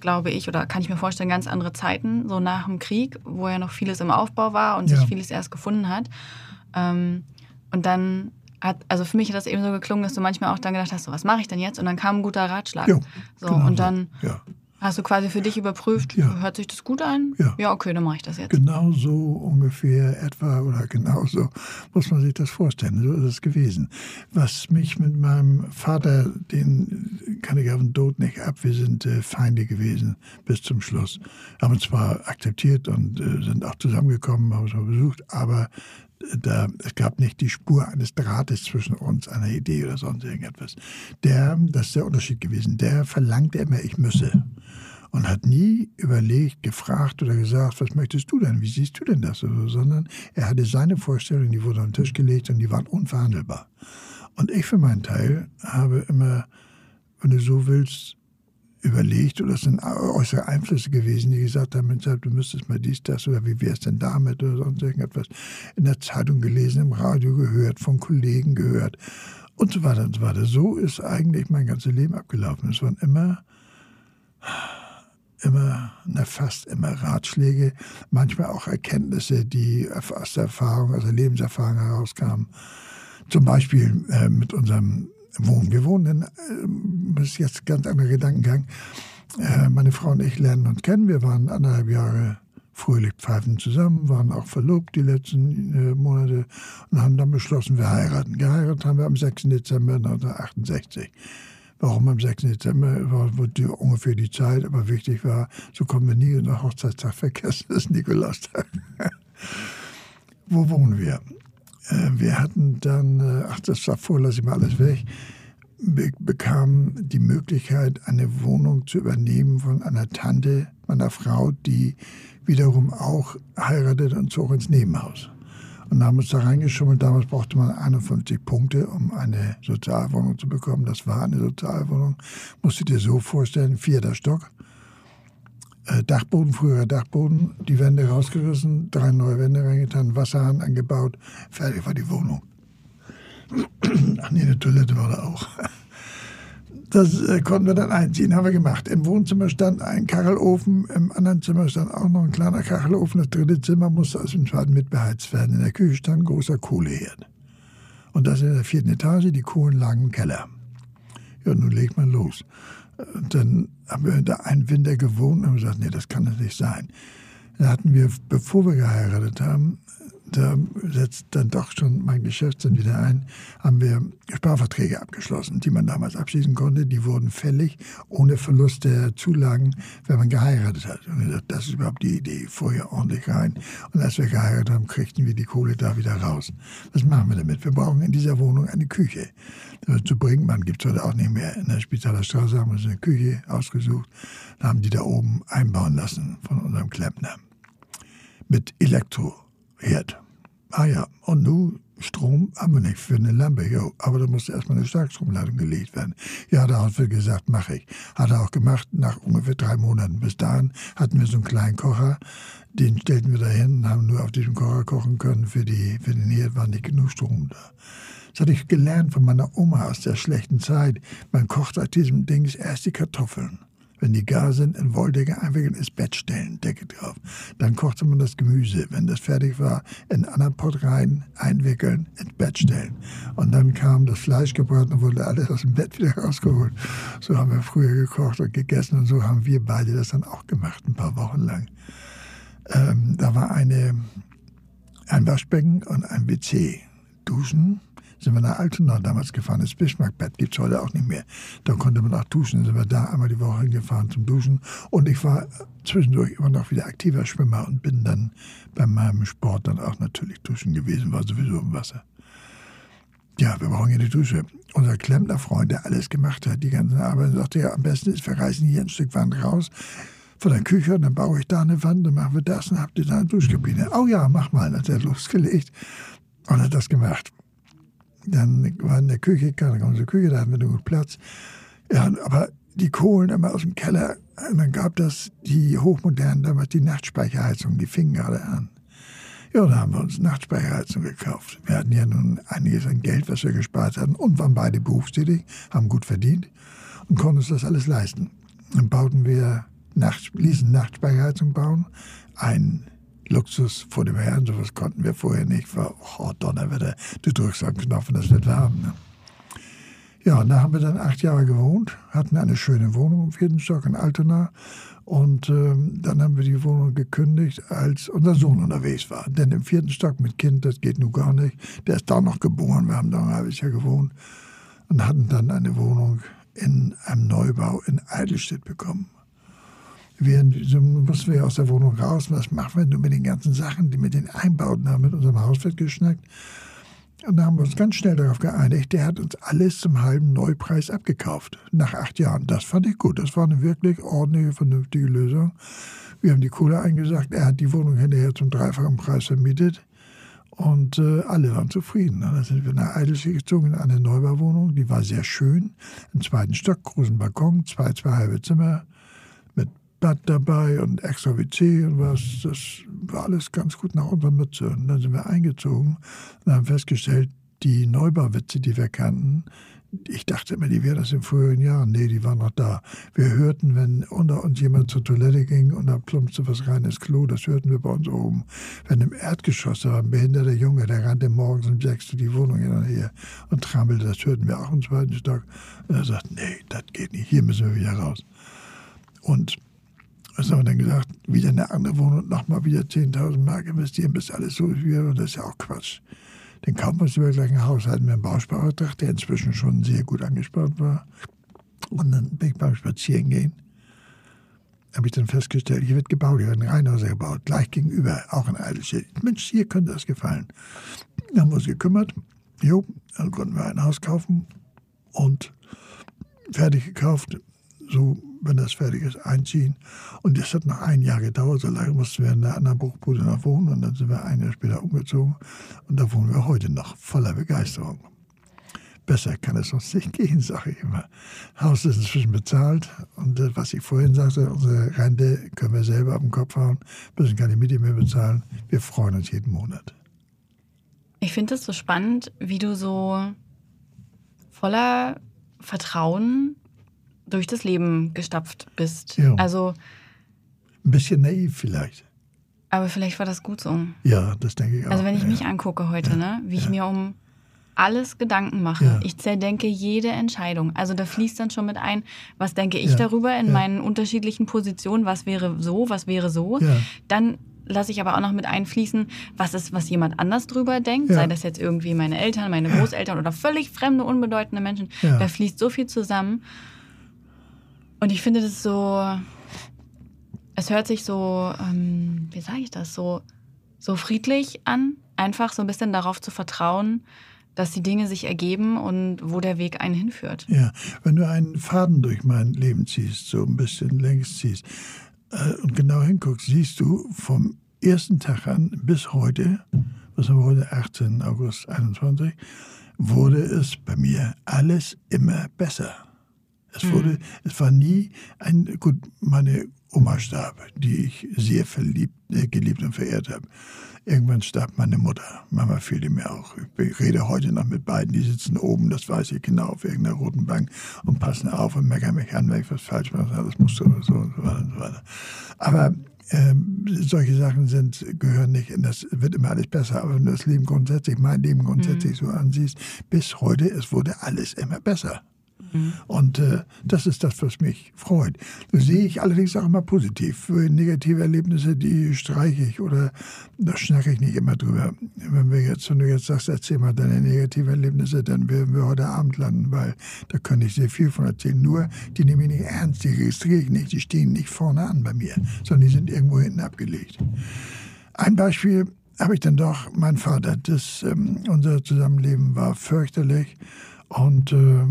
glaube ich, oder kann ich mir vorstellen, ganz andere Zeiten, so nach dem Krieg, wo ja noch vieles im Aufbau war und ja. sich vieles erst gefunden hat. Ähm, und dann hat, also für mich hat das eben so geklungen, dass du manchmal auch dann gedacht hast, so, was mache ich denn jetzt? Und dann kam ein guter Ratschlag. Jo, so, genau und dann ja. hast du quasi für dich überprüft, ja. hört sich das gut an? Ja, ja okay, dann mache ich das jetzt. Genau so ungefähr etwa oder genau so muss man sich das vorstellen. So ist es gewesen. Was mich mit meinem Vater, den kann ich auf den Tod nicht ab, wir sind äh, Feinde gewesen bis zum Schluss. Haben uns zwar akzeptiert und äh, sind auch zusammengekommen, haben uns mal besucht, aber da, es gab nicht die Spur eines Drahtes zwischen uns, einer Idee oder sonst irgendetwas. Der, das ist der Unterschied gewesen, der verlangte immer, ich müsse. Und hat nie überlegt, gefragt oder gesagt, was möchtest du denn, wie siehst du denn das? Sondern er hatte seine Vorstellungen, die wurden auf den Tisch gelegt und die waren unverhandelbar. Und ich für meinen Teil habe immer, wenn du so willst, überlegt oder es sind äußere Einflüsse gewesen, die gesagt haben, Mensch, du müsstest mal dies, das oder wie wäre es denn damit oder sonst irgendetwas in der Zeitung gelesen, im Radio gehört, von Kollegen gehört und so weiter und so weiter. So ist eigentlich mein ganzes Leben abgelaufen. Es waren immer, immer, na fast immer Ratschläge, manchmal auch Erkenntnisse, die aus der Erfahrung, aus der Lebenserfahrung herauskamen. Zum Beispiel äh, mit unserem wohnen. Wir wohnen, in, das ist jetzt ein ganz anderer Gedankengang. Äh, meine Frau und ich lernen uns kennen. Wir waren anderthalb Jahre fröhlich pfeifen zusammen, waren auch verlobt die letzten äh, Monate und haben dann beschlossen, wir heiraten. Geheiratet haben wir am 6. Dezember 1968. Warum am 6. Dezember war, war die, ungefähr die Zeit, aber wichtig war, so kommen wir nie in den Hochzeitstag vergessen, das ist Nikolaustag. <laughs> Wo wohnen wir? Äh, wir hatten dann, äh, ach, das war vor, lasse ich mal alles weg, be bekam die Möglichkeit, eine Wohnung zu übernehmen von einer Tante meiner Frau, die wiederum auch heiratet und zog ins Nebenhaus. Und haben uns da reingeschummelt. Damals brauchte man 51 Punkte, um eine Sozialwohnung zu bekommen. Das war eine Sozialwohnung. Musst du dir so vorstellen, vierter Stock. Äh, Dachboden, früherer Dachboden, die Wände rausgerissen, drei neue Wände reingetan, Wasserhahn angebaut, fertig war die Wohnung. <clears throat> Ach nee, eine Toilette war da auch. <laughs> Das äh, konnten wir dann einziehen, haben wir gemacht. Im Wohnzimmer stand ein Kachelofen, im anderen Zimmer stand auch noch ein kleiner Kachelofen. Das dritte Zimmer musste aus dem zweiten mit beheizt werden. In der Küche stand ein großer Kohleherd. Und das in der vierten Etage, die Kohlen lagen im Keller. Ja, nun legt man los. Dann haben wir da einen Winter gewohnt und haben gesagt, nee, das kann es nicht sein. Da hatten wir, bevor wir geheiratet haben, da setzt dann doch schon mein Geschäftssinn wieder ein, haben wir Sparverträge abgeschlossen, die man damals abschließen konnte. Die wurden fällig, ohne Verlust der Zulagen, wenn man geheiratet hat. Und gesagt, das ist überhaupt die Idee, vorher ordentlich rein. Und als wir geheiratet haben, kriegten wir die Kohle da wieder raus. Was machen wir damit? Wir brauchen in dieser Wohnung eine Küche. Zu Brinkmann gibt es heute auch nicht mehr. In der Spitaler Straße haben wir uns eine Küche ausgesucht, haben die da oben einbauen lassen von unserem Klempner. Mit Elektro. Herd. Ah ja, und nun Strom haben wir nicht für eine Lampe, jo. Aber da musste erstmal eine Starkstromleitung gelegt werden. Ja, hat wir gesagt, mache ich. Hat er auch gemacht, nach ungefähr drei Monaten. Bis dahin hatten wir so einen kleinen Kocher, den stellten wir dahin und haben nur auf diesem Kocher kochen können. Für, die, für den Herd war nicht genug Strom da. Das hatte ich gelernt von meiner Oma aus der schlechten Zeit. Man kocht aus diesem Ding erst die Kartoffeln wenn die gar sind, in Wolldecke einwickeln, ins Bett stellen, Decke drauf. Dann kochte man das Gemüse. Wenn das fertig war, in einen anderen Pott rein, einwickeln, ins Bett stellen. Und dann kam das Fleisch gebraten und wurde alles aus dem Bett wieder rausgeholt. So haben wir früher gekocht und gegessen und so haben wir beide das dann auch gemacht, ein paar Wochen lang. Ähm, da war eine, ein Waschbecken und ein WC. Duschen, sind wir nach Altona damals gefahren. Das Bismarckbett gibt es heute auch nicht mehr. Da konnte man auch duschen. Dann sind wir da einmal die Woche hingefahren zum Duschen. Und ich war zwischendurch immer noch wieder aktiver Schwimmer und bin dann bei meinem Sport dann auch natürlich duschen gewesen, war sowieso im Wasser. Ja, wir brauchen hier eine Dusche. Unser Klempnerfreund, der alles gemacht hat, die ganzen Arbeit, sagte, ja, am besten ist, wir reißen hier ein Stück Wand raus von der Küche und dann baue ich da eine Wand, dann machen wir das und habt ihr da eine Duschkabine. Oh ja, mach mal, dann hat er losgelegt und hat das gemacht. Dann war in der Küche, keine ganze Küche, da hatten wir genug Platz. Ja, aber die Kohlen immer aus dem Keller, und dann gab das die hochmodernen, damals die Nachtspeicherheizung, die fingen gerade an. Ja, da haben wir uns Nachtspeicherheizung gekauft. Wir hatten ja nun einiges an Geld, was wir gespart hatten und waren beide berufstätig, haben gut verdient und konnten uns das alles leisten. Dann bauten wir Nacht, ließen Nachtspeicherheizung bauen, ein Luxus vor dem Herrn, sowas konnten wir vorher nicht. War, oh Donnerwetter, du drückst den Knopf und das wird warm. Ne? Ja, da haben wir dann acht Jahre gewohnt, hatten eine schöne Wohnung im vierten Stock in Altona. Und ähm, dann haben wir die Wohnung gekündigt, als unser Sohn unterwegs war. Denn im vierten Stock mit Kind, das geht nun gar nicht. Der ist da noch geboren, wir haben da ein halbes Jahr gewohnt. Und hatten dann eine Wohnung in einem Neubau in Eidelstedt bekommen wir, so mussten wir aus der Wohnung raus. Was machen wir nun mit den ganzen Sachen, die mit den Einbauten haben, mit unserem Hauswirt geschnackt. Und da haben wir uns ganz schnell darauf geeinigt, der hat uns alles zum halben Neupreis abgekauft. Nach acht Jahren. Das fand ich gut. Das war eine wirklich ordentliche, vernünftige Lösung. Wir haben die Kohle eingesagt. Er hat die Wohnung hinterher zum dreifachen Preis vermietet. Und äh, alle waren zufrieden. Dann sind wir nach Eidelstedt gezogen in eine Neubauwohnung. Die war sehr schön. Im zweiten Stock, großen Balkon, zwei, zwei halbe Zimmer Bad dabei und extra WC und was. Das war alles ganz gut nach unserer Mütze. Und dann sind wir eingezogen und haben festgestellt, die Neubauwitze, die wir kannten, ich dachte immer, die wären das in früheren Jahren. Nee, die waren noch da. Wir hörten, wenn unter uns jemand zur Toilette ging und da plumpste was rein ins Klo, das hörten wir bei uns oben. Wenn im Erdgeschoss war ein behinderter Junge, der rannte morgens um sechs die Wohnung her und trampelte, das hörten wir auch im zweiten Stock. Und er sagt, nee, das geht nicht, hier müssen wir wieder raus. Und was haben wir dann gesagt? Wieder eine andere Wohnung, nochmal wieder 10.000 Mark investieren, bis alles so ist wie Das ist ja auch Quatsch. Dann kaufen wir uns über gleich ein Haus, hatten wir einen Bausparvertrag, der inzwischen schon sehr gut angespart war. Und dann bin ich beim Spazierengehen, habe ich dann festgestellt, hier wird gebaut, hier werden Reihenhäuser gebaut, gleich gegenüber, auch in Eidelstedt. Mensch, hier könnte das gefallen. Dann haben wir uns gekümmert, jo, dann konnten wir ein Haus kaufen und fertig gekauft, so, wenn das fertig ist, einziehen. Und das hat noch ein Jahr gedauert, so lange mussten wir in einer anderen Bruchbude noch wohnen und dann sind wir ein Jahr später umgezogen und da wohnen wir heute noch voller Begeisterung. Besser kann es uns nicht gehen, sage ich immer. Haus ist inzwischen bezahlt und was ich vorhin sagte, unsere Rente können wir selber auf den Kopf hauen, müssen keine Miete mehr bezahlen. Wir freuen uns jeden Monat. Ich finde es so spannend, wie du so voller Vertrauen durch das Leben gestapft bist. Ja. Also, Ein bisschen naiv vielleicht. aber vielleicht war das gut so. Ja, das denke ich auch. Also wenn ich ja. mich angucke heute, ne, wie ich mir um alles Gedanken mache. Ja. Ich zerdenke jede Entscheidung. Also da fließt dann schon mit ein, was denke ich Ja. darüber in Ja. meinen unterschiedlichen Positionen, was wäre so, was wäre so. Ja. Dann lasse ich aber auch noch mit einfließen, was ist, was jemand anders drüber denkt, Ja. sei das jetzt irgendwie meine Eltern, meine Großeltern oder völlig fremde, unbedeutende Menschen. Ja. Da fließt so viel zusammen. Und ich finde das so, es hört sich so, ähm, wie sage ich das, so, so friedlich an, einfach so ein bisschen darauf zu vertrauen, dass die Dinge sich ergeben und wo der Weg einen hinführt. Ja, wenn du einen Faden durch mein Leben ziehst, so ein bisschen längs ziehst äh, und genau hinguckst, siehst du vom ersten Tag an bis heute, was haben wir heute, 18. August 21, wurde es bei mir alles immer besser. Es wurde, es war nie ein, gut, meine Oma starb, die ich sehr verliebt, äh, geliebt und verehrt habe. Irgendwann starb meine Mutter. Mama fehlte mir auch. Ich rede heute noch mit beiden, die sitzen oben, das weiß ich genau, auf irgendeiner roten Bank und passen auf und meckern mich an, wenn ich was falsch mache. Das musst du so und so weiter und so weiter. Aber ähm, solche Sachen sind, gehören nicht in das, wird immer alles besser. Aber wenn du das Leben grundsätzlich, mein Leben grundsätzlich so ansiehst, bis heute, es wurde alles immer besser. Und äh, das ist das, was mich freut. Das sehe ich allerdings auch immer positiv. Für negative Erlebnisse, die streiche ich oder da schnacke ich nicht immer drüber. Wenn wir jetzt, wenn du jetzt sagst, erzähl mal deine negativen Erlebnisse, dann werden wir heute Abend landen, weil da könnte ich sehr viel von erzählen. Nur, die nehme ich nicht ernst, die registriere ich nicht, die stehen nicht vorne an bei mir, sondern die sind irgendwo hinten abgelegt. Ein Beispiel habe ich dann doch, mein Vater, das, ähm, unser Zusammenleben war fürchterlich und äh,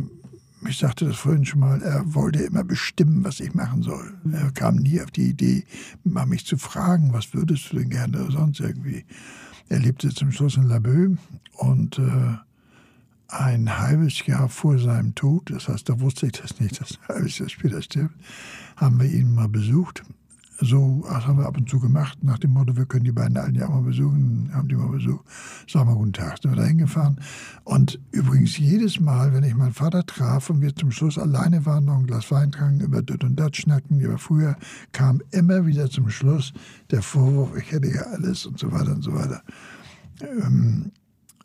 ich sagte das vorhin schon mal, er wollte immer bestimmen, was ich machen soll. Er kam nie auf die Idee, mal mich zu fragen, was würdest du denn gerne oder sonst irgendwie. Er lebte zum Schluss in Laboe und äh, ein halbes Jahr vor seinem Tod, das heißt, da wusste ich das nicht, dass ein halbes Jahr später stirbt, haben wir ihn mal besucht. So, das haben wir ab und zu gemacht, nach dem Motto, wir können die beiden alten ja auch mal besuchen, haben die mal besucht. Sag mal guten Tag, sind wir da hingefahren. Und übrigens jedes Mal, wenn ich meinen Vater traf und wir zum Schluss alleine waren, noch ein Glas Wein tranken, über das und das schnacken, über früher, kam immer wieder zum Schluss der Vorwurf, ich hätte ja alles und so weiter und so weiter. Ähm,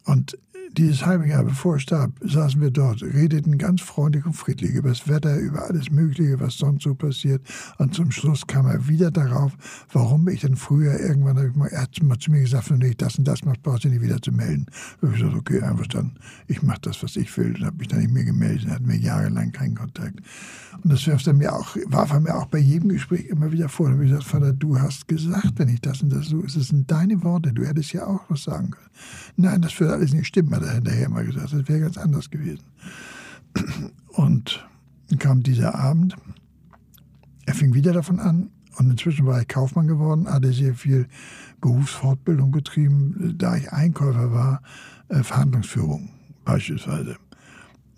und dieses halbe Jahr bevor er starb, saßen wir dort, redeten ganz freundlich und friedlich über das Wetter, über alles Mögliche, was sonst so passiert. Und zum Schluss kam er wieder darauf, warum ich denn früher irgendwann, ich er hat mal zu mir gesagt, wenn nicht das und das machst, brauchst du nicht wieder zu melden. Da habe ich gesagt, okay, einverstanden, ich mache das, was ich will. Und habe mich dann nicht mehr gemeldet, hatten wir jahrelang keinen Kontakt. Und das wirft er mir auch, warf er mir auch bei jedem Gespräch immer wieder vor. Da habe ich gesagt, Vater, du hast gesagt, wenn ich das und das so, es sind deine Worte, du hättest ja auch was sagen können. Nein, das würde alles nicht stimmen, hat er hinterher mal gesagt. Das wäre ganz anders gewesen. <clears throat> Und dann kam dieser Abend. Er fing wieder davon an. Und inzwischen war ich Kaufmann geworden, hatte sehr viel Berufsfortbildung betrieben. Da ich Einkäufer war, äh, Verhandlungsführung beispielsweise.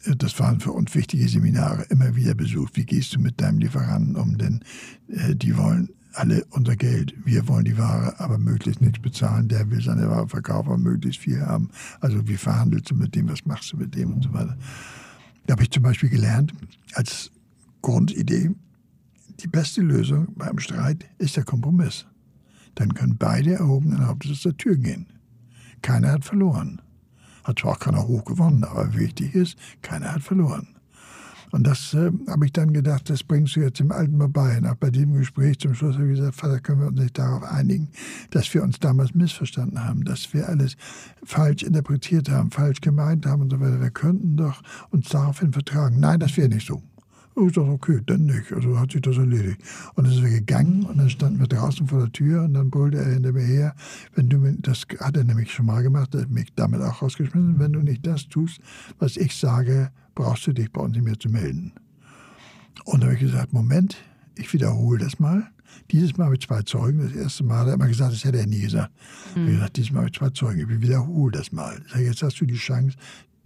Äh, Das waren für uns wichtige Seminare, immer wieder besucht. Wie gehst du mit deinem Lieferanten um? Denn äh, die wollen alle unser Geld. Wir wollen die Ware, aber möglichst nichts bezahlen. Der will seine Ware verkaufen, möglichst viel haben. Also wie verhandelst du mit dem, was machst du mit dem und so weiter. Da habe ich zum Beispiel gelernt, als Grundidee, die beste Lösung beim Streit ist der Kompromiss. Dann können beide erhobenen Hauptes zur Tür gehen. Keiner hat verloren. Hat zwar auch keiner hoch gewonnen, aber wichtig ist, keiner hat verloren. Und das äh, habe ich dann gedacht, das bringst du jetzt im Alten mal bei. Und auch bei diesem Gespräch zum Schluss habe ich gesagt, Vater, können wir uns nicht darauf einigen, dass wir uns damals missverstanden haben, dass wir alles falsch interpretiert haben, falsch gemeint haben und so weiter. Wir könnten doch uns daraufhin vertragen. Nein, das wäre nicht so. Oh, ich dachte, okay, dann nicht. Also hat sich das erledigt. Und dann sind wir gegangen und dann standen wir draußen vor der Tür und dann brüllte er hinter mir her, wenn du mir, das hat er nämlich schon mal gemacht, hat mich damit auch rausgeschmissen, wenn du nicht das tust, was ich sage, brauchst du dich bei uns nicht mehr zu melden. Und da habe ich gesagt, Moment, ich wiederhole das mal. Dieses Mal mit zwei Zeugen. Das erste Mal hat er immer gesagt, das hätte er nie gesagt. Mhm. Ich habe gesagt, dieses Mal mit zwei Zeugen. Ich wiederhole das mal. Ich sage, jetzt hast du die Chance,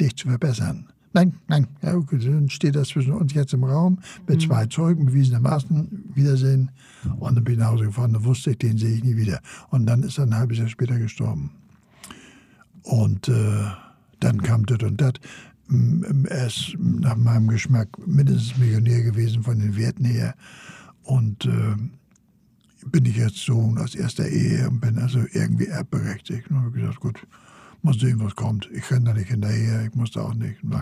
dich zu verbessern. Nein, nein, ja, okay, dann steht das zwischen uns jetzt im Raum mit mhm. zwei Zeugen, bewiesenermaßen, Wiedersehen. Und dann bin ich nach Hause gefahren, dann wusste ich, den sehe ich nie wieder. Und dann ist er ein halbes Jahr später gestorben. Und äh, dann kam das und das. Er ist nach meinem Geschmack mindestens Millionär gewesen von den Werten her. Und äh, bin ich jetzt Sohn aus erster Ehe und bin also irgendwie erbberechtigt. Und habe gesagt, gut, muss sehen, was kommt. Ich renne da nicht hinterher, ich muss da auch nicht. Und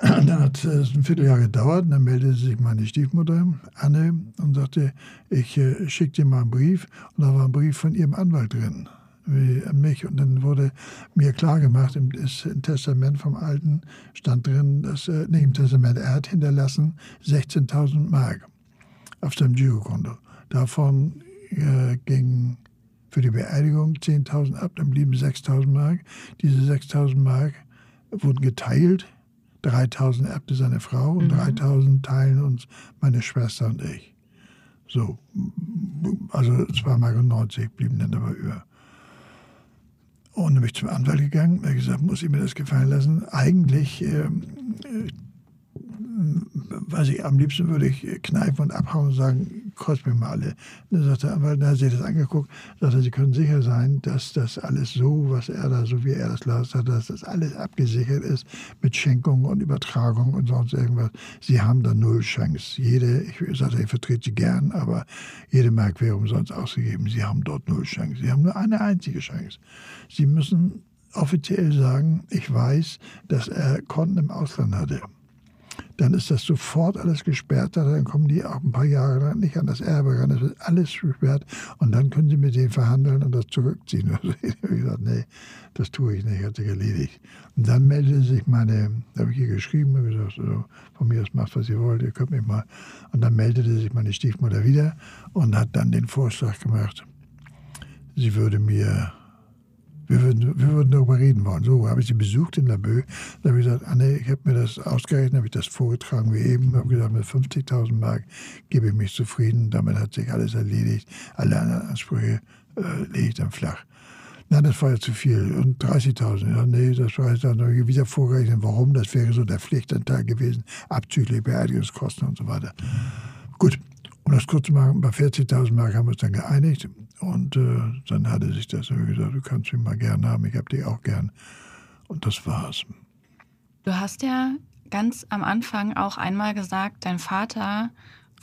dann hat es ein Vierteljahr gedauert, und dann meldete sich meine Stiefmutter, Anne, und sagte, ich äh, schicke dir mal einen Brief. Und da war ein Brief von ihrem Anwalt drin an mich. Und dann wurde mir klargemacht, im, im Testament vom Alten stand drin, dass, äh, nicht im Testament, er hat hinterlassen 16.000 Mark auf seinem Girokonto. Davon äh, ging für die Beerdigung 10.000 ab, dann blieben 6.000 Mark. Diese 6.000 Mark wurden geteilt. 3.000 erbte seine Frau und mhm. 3.000 teilen uns meine Schwester und ich. So, also 2,90 Mark blieben dann dabei über. Und dann bin ich zum Anwalt gegangen, er hat gesagt, muss ich mir das gefallen lassen. Eigentlich ähm, weiß ich, am liebsten würde ich kneifen und abhauen und sagen, kostet mir mal alle. Dann sagt der Anwalt, na, hat sich das angeguckt, sagt er, Sie können sicher sein, dass das alles so, was er da, so wie er das las hat, dass das alles abgesichert ist mit Schenkung und Übertragung und sonst irgendwas. Sie haben da null Chance. Jede, ich sagte, ich vertrete Sie gern, aber jede Mark wäre umsonst ausgegeben. Sie haben dort null Chance. Sie haben nur eine einzige Chance. Sie müssen offiziell sagen, ich weiß, dass er Konten im Ausland hatte dann ist das sofort alles gesperrt. Dann kommen die auch ein paar Jahre lang nicht an das Erbe ran. Das wird alles gesperrt. Und dann können sie mit denen verhandeln und das zurückziehen. <laughs> Also ich habe gesagt, nee, das tue ich nicht, hat sich erledigt. Und dann meldete sich meine, da habe ich ihr geschrieben, habe gesagt, so, von mir aus macht, was ihr wollt, ihr könnt mich mal. Und dann meldete sich meine Stiefmutter wieder und hat dann den Vorschlag gemacht, sie würde mir wir würden, wir würden darüber reden wollen. So habe ich sie besucht in Labö. Da habe ich gesagt, Anne, ich habe mir das ausgerechnet, habe ich das vorgetragen wie eben. habe gesagt, mit 50.000 Mark gebe ich mich zufrieden. Damit hat sich alles erledigt. Alle anderen Ansprüche äh, lege ich dann flach. Nein, das war ja zu viel. Und 30.000. Ja, nee, das war jetzt dann wieder vorgerechnet. Warum? Das wäre so der Pflichtanteil gewesen, abzüglich Beerdigungskosten und so weiter. Gut, um das kurz zu machen, bei 40.000 Mark haben wir uns dann geeinigt. Und äh, dann hatte sich das so gesagt, du kannst mich mal gern haben, ich habe dich auch gern. Und das war's. Du hast ja ganz am Anfang auch einmal gesagt, dein Vater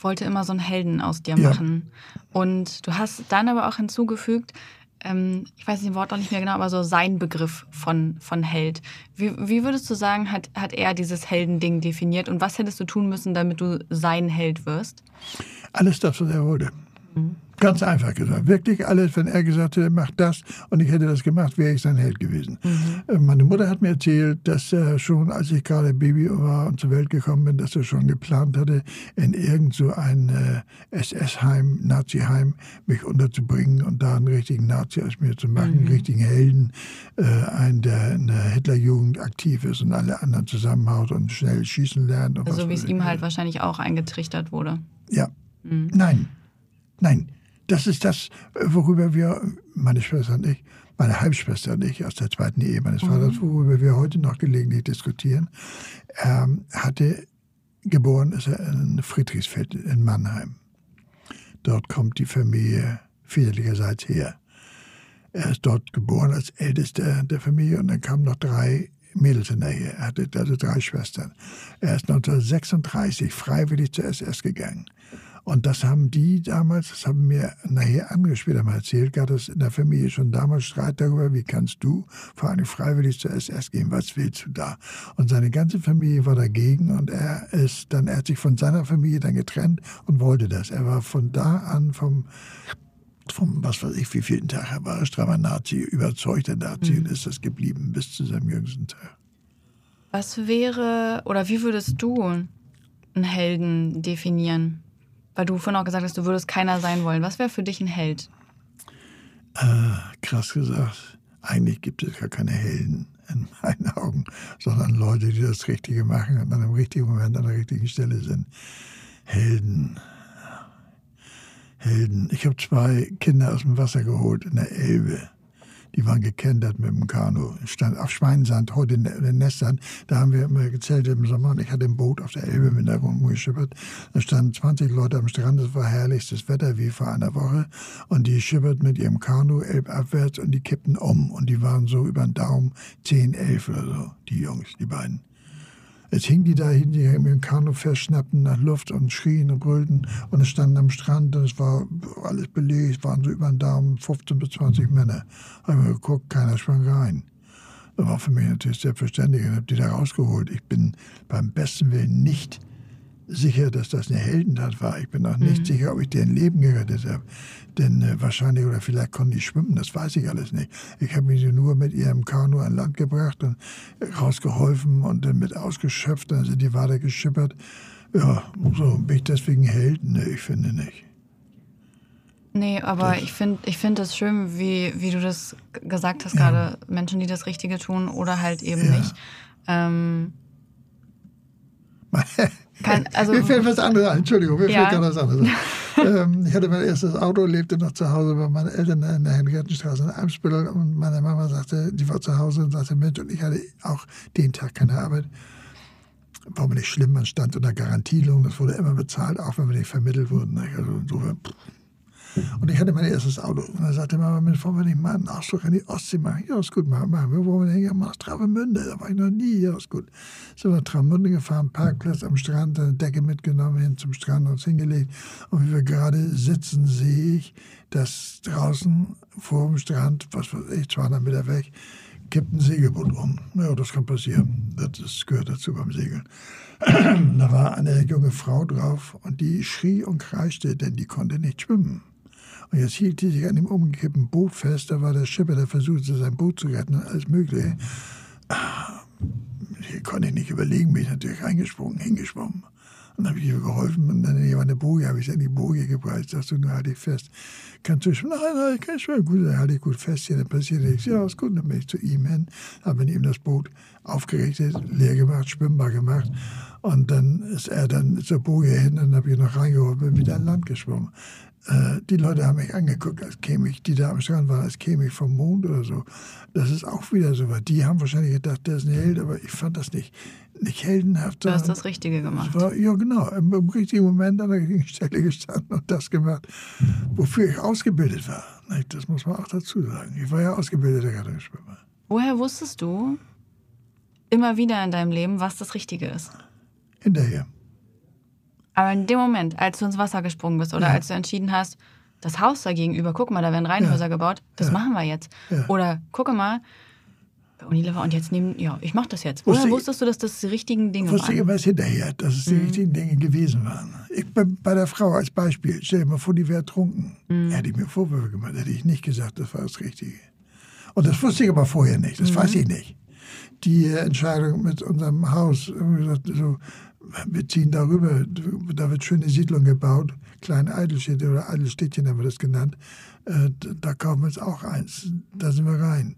wollte immer so einen Helden aus dir machen. Ja. Und du hast dann aber auch hinzugefügt, ähm, ich weiß den Wort noch nicht mehr genau, aber so sein Begriff von, von Held. Wie, wie würdest du sagen, hat, hat er dieses Heldending definiert und was hättest du tun müssen, damit du sein Held wirst? Alles das, was er wollte. Mhm. Ganz einfach gesagt. Wirklich alles, wenn er gesagt hätte, mach das und ich hätte das gemacht, wäre ich sein Held gewesen. Mhm. Äh, meine Mutter hat mir erzählt, dass er schon, als ich gerade Baby war und zur Welt gekommen bin, dass er schon geplant hatte, in irgend so ein äh, SS-Heim, Nazi-Heim, mich unterzubringen und da einen richtigen Nazi aus mir zu machen, mhm. einen richtigen Helden, äh, einen, der in der Hitlerjugend aktiv ist und alle anderen zusammenhaut und schnell schießen lernt. also wie es ihm halt wahrscheinlich auch eingetrichtert wurde. Ja. Mhm. Nein. Nein. Das ist das, worüber wir, meine Schwester und ich, meine Halbschwester und ich aus der zweiten Ehe meines Vaters, mhm. worüber wir heute noch gelegentlich diskutieren, ähm, hatte geboren ist er in Friedrichsfeld in Mannheim. Dort kommt die Familie väterlicherseits her. Er ist dort geboren als ältester der Familie und dann kamen noch drei Mädels in der Ehe. Er hatte also drei Schwestern. Er ist 1936 freiwillig zur SS gegangen. Und das haben die damals, das haben mir nachher andere später mal erzählt, gab es in der Familie schon damals Streit darüber, wie kannst du vor allem freiwillig zur SS gehen, was willst du da? Und seine ganze Familie war dagegen und er ist dann, er hat sich von seiner Familie dann getrennt und wollte das. Er war von da an vom vom, was weiß ich, wie vielen Tag er war, strammer Nazi, überzeugter Nazi mhm. und ist das geblieben bis zu seinem jüngsten Tag. Was wäre, oder wie würdest du einen Helden definieren? Weil du vorhin auch gesagt hast, du würdest keiner sein wollen. Was wäre für dich ein Held? Äh, krass gesagt, eigentlich gibt es gar keine Helden in meinen Augen, sondern Leute, die das Richtige machen und an einem richtigen Moment an der richtigen Stelle sind. Helden. Helden. Ich habe zwei Kinder aus dem Wasser geholt in der Elbe die waren gekentert mit dem Kanu. Stand auf Schweinsand, heute in den Nestern, da haben wir immer gezeltet im Sommer und ich hatte ein Boot auf der Elbe mit der rumgeschippert. Da standen 20 Leute am Strand, es war herrlichstes Wetter wie vor einer Woche und die schippert mit ihrem Kanu elbabwärts und die kippten um und die waren so über den Daumen 10, 11 oder so, die Jungs, die beiden. Jetzt hingen die da hinten, die dem Kanu festschnappten nach Luft und schrien und brüllten. Und es standen am Strand und es war alles belegt, waren so über den Daumen 15 bis 20 Männer. Haben wir geguckt, keiner sprang rein. Das war für mich natürlich selbstverständlich und habe die da rausgeholt. Ich bin beim besten Willen nicht sicher, dass das eine Heldentat war. Ich bin auch nicht mhm. sicher, ob ich deren Leben gerettet habe. Denn äh, wahrscheinlich oder vielleicht konnten die schwimmen, das weiß ich alles nicht. Ich habe mich nur mit ihrem Kanu an Land gebracht und rausgeholfen und dann mit ausgeschöpft, dann sind die weiter geschippert. Ja, so bin ich deswegen Helden? Nee, ich finde nicht. Nee, aber das ich finde ich find das schön, wie, wie du das gesagt hast, ja. gerade Menschen, die das Richtige tun oder halt eben ja. nicht. Ähm, <laughs> Kann, also, mir fällt was anderes ein, Entschuldigung, mir ja. fällt gerade was anderes ein. <laughs> ähm, ich hatte mein erstes Auto, lebte noch zu Hause bei meinen Eltern in der Henriettenstraße in Eimsbüttel und meine Mama sagte, die war zu Hause und sagte, Mensch, und ich hatte auch den Tag keine Arbeit. War mir nicht schlimm, man stand unter Garantielohn, das wurde immer bezahlt, auch wenn wir nicht vermittelt wurden. Also insofern, pff, und ich hatte mein erstes Auto. Und dann sagte Mama, Mensch, wollen wir nicht mal einen Ausflug an die Ostsee machen? Ja, ist gut, machen wir. Wo wir hin? Ja, Travemünde. Da war ich noch nie. Ja, ist gut. Sind wir nach Travemünde gefahren, Parkplatz am Strand, eine Decke mitgenommen, hin zum Strand, uns hingelegt. Und wie wir gerade sitzen, sehe ich, dass draußen vor dem Strand, was weiß ich, 200 Meter weg, kippt ein Segelboot um. Ja, das kann passieren. Das gehört dazu beim Segeln. da war eine junge Frau drauf und die schrie und kreischte, denn die konnte nicht schwimmen. Und jetzt hielt sie sich an dem umgekippten Boot fest. Da war der Schipper, der versuchte, sein Boot zu retten und alles Mögliche. Hier konnte ich nicht überlegen, bin ich natürlich reingesprungen, hingeschwommen. Und dann habe ich ihr geholfen und dann war eine Boje, habe ich sie an die Boje. Sagst du, nur halte ich fest. Kannst du schwimmen? Nein, nein, ich kann schwimmen. Gut, dann halte ich gut fest hier, dann passiert nichts. Ja, ist gut, dann bin ich zu ihm hin, habe ihm das Boot aufgerichtet, leer gemacht, schwimmbar gemacht. Und dann ist er dann zur Boje hin, dann habe ich noch reingeholt, bin wieder an Land geschwommen. Äh, die Leute haben mich angeguckt, als käme ich, die da am Strand waren, als käme ich vom Mond oder so. Das ist auch wieder so was. Die haben wahrscheinlich gedacht, der ist ein Held, aber ich fand das nicht, nicht heldenhaft. Du hast das Richtige gemacht. War, ja, genau. Im, Im, richtigen Moment an der richtigen Stelle gestanden und das gemacht, wofür ich ausgebildet war. Das muss man auch dazu sagen. Ich war ja ausgebildeter Rettungsschwimmer. Woher wusstest du immer wieder in deinem Leben, was das Richtige ist? Hinterher. Aber in dem Moment, als du ins Wasser gesprungen bist oder ja. als du entschieden hast, das Haus da gegenüber, guck mal, da werden Reihenhäuser ja. gebaut, das ja. machen wir jetzt. Oder guck mal, Unilever und jetzt nehmen, ja, ich mach das jetzt. Woher wusstest du, dass das die richtigen Dinge wusste waren? Wusste ich immer hinterher, dass es die mhm. richtigen Dinge gewesen waren. Ich bin bei der Frau als Beispiel, stell dir mal vor, die wäre trunken. Mhm. Hätte ich mir Vorwürfe gemacht, hätte ich nicht gesagt, das war das Richtige. Und das wusste ich aber vorher nicht, das mhm. weiß ich nicht. Die Entscheidung mit unserem Haus, so, wir ziehen darüber, da wird schöne Siedlung gebaut, kleine Eidelstädte oder Eidelstädtchen haben wir das genannt. Äh, da kaufen wir jetzt auch eins. Da sind wir rein.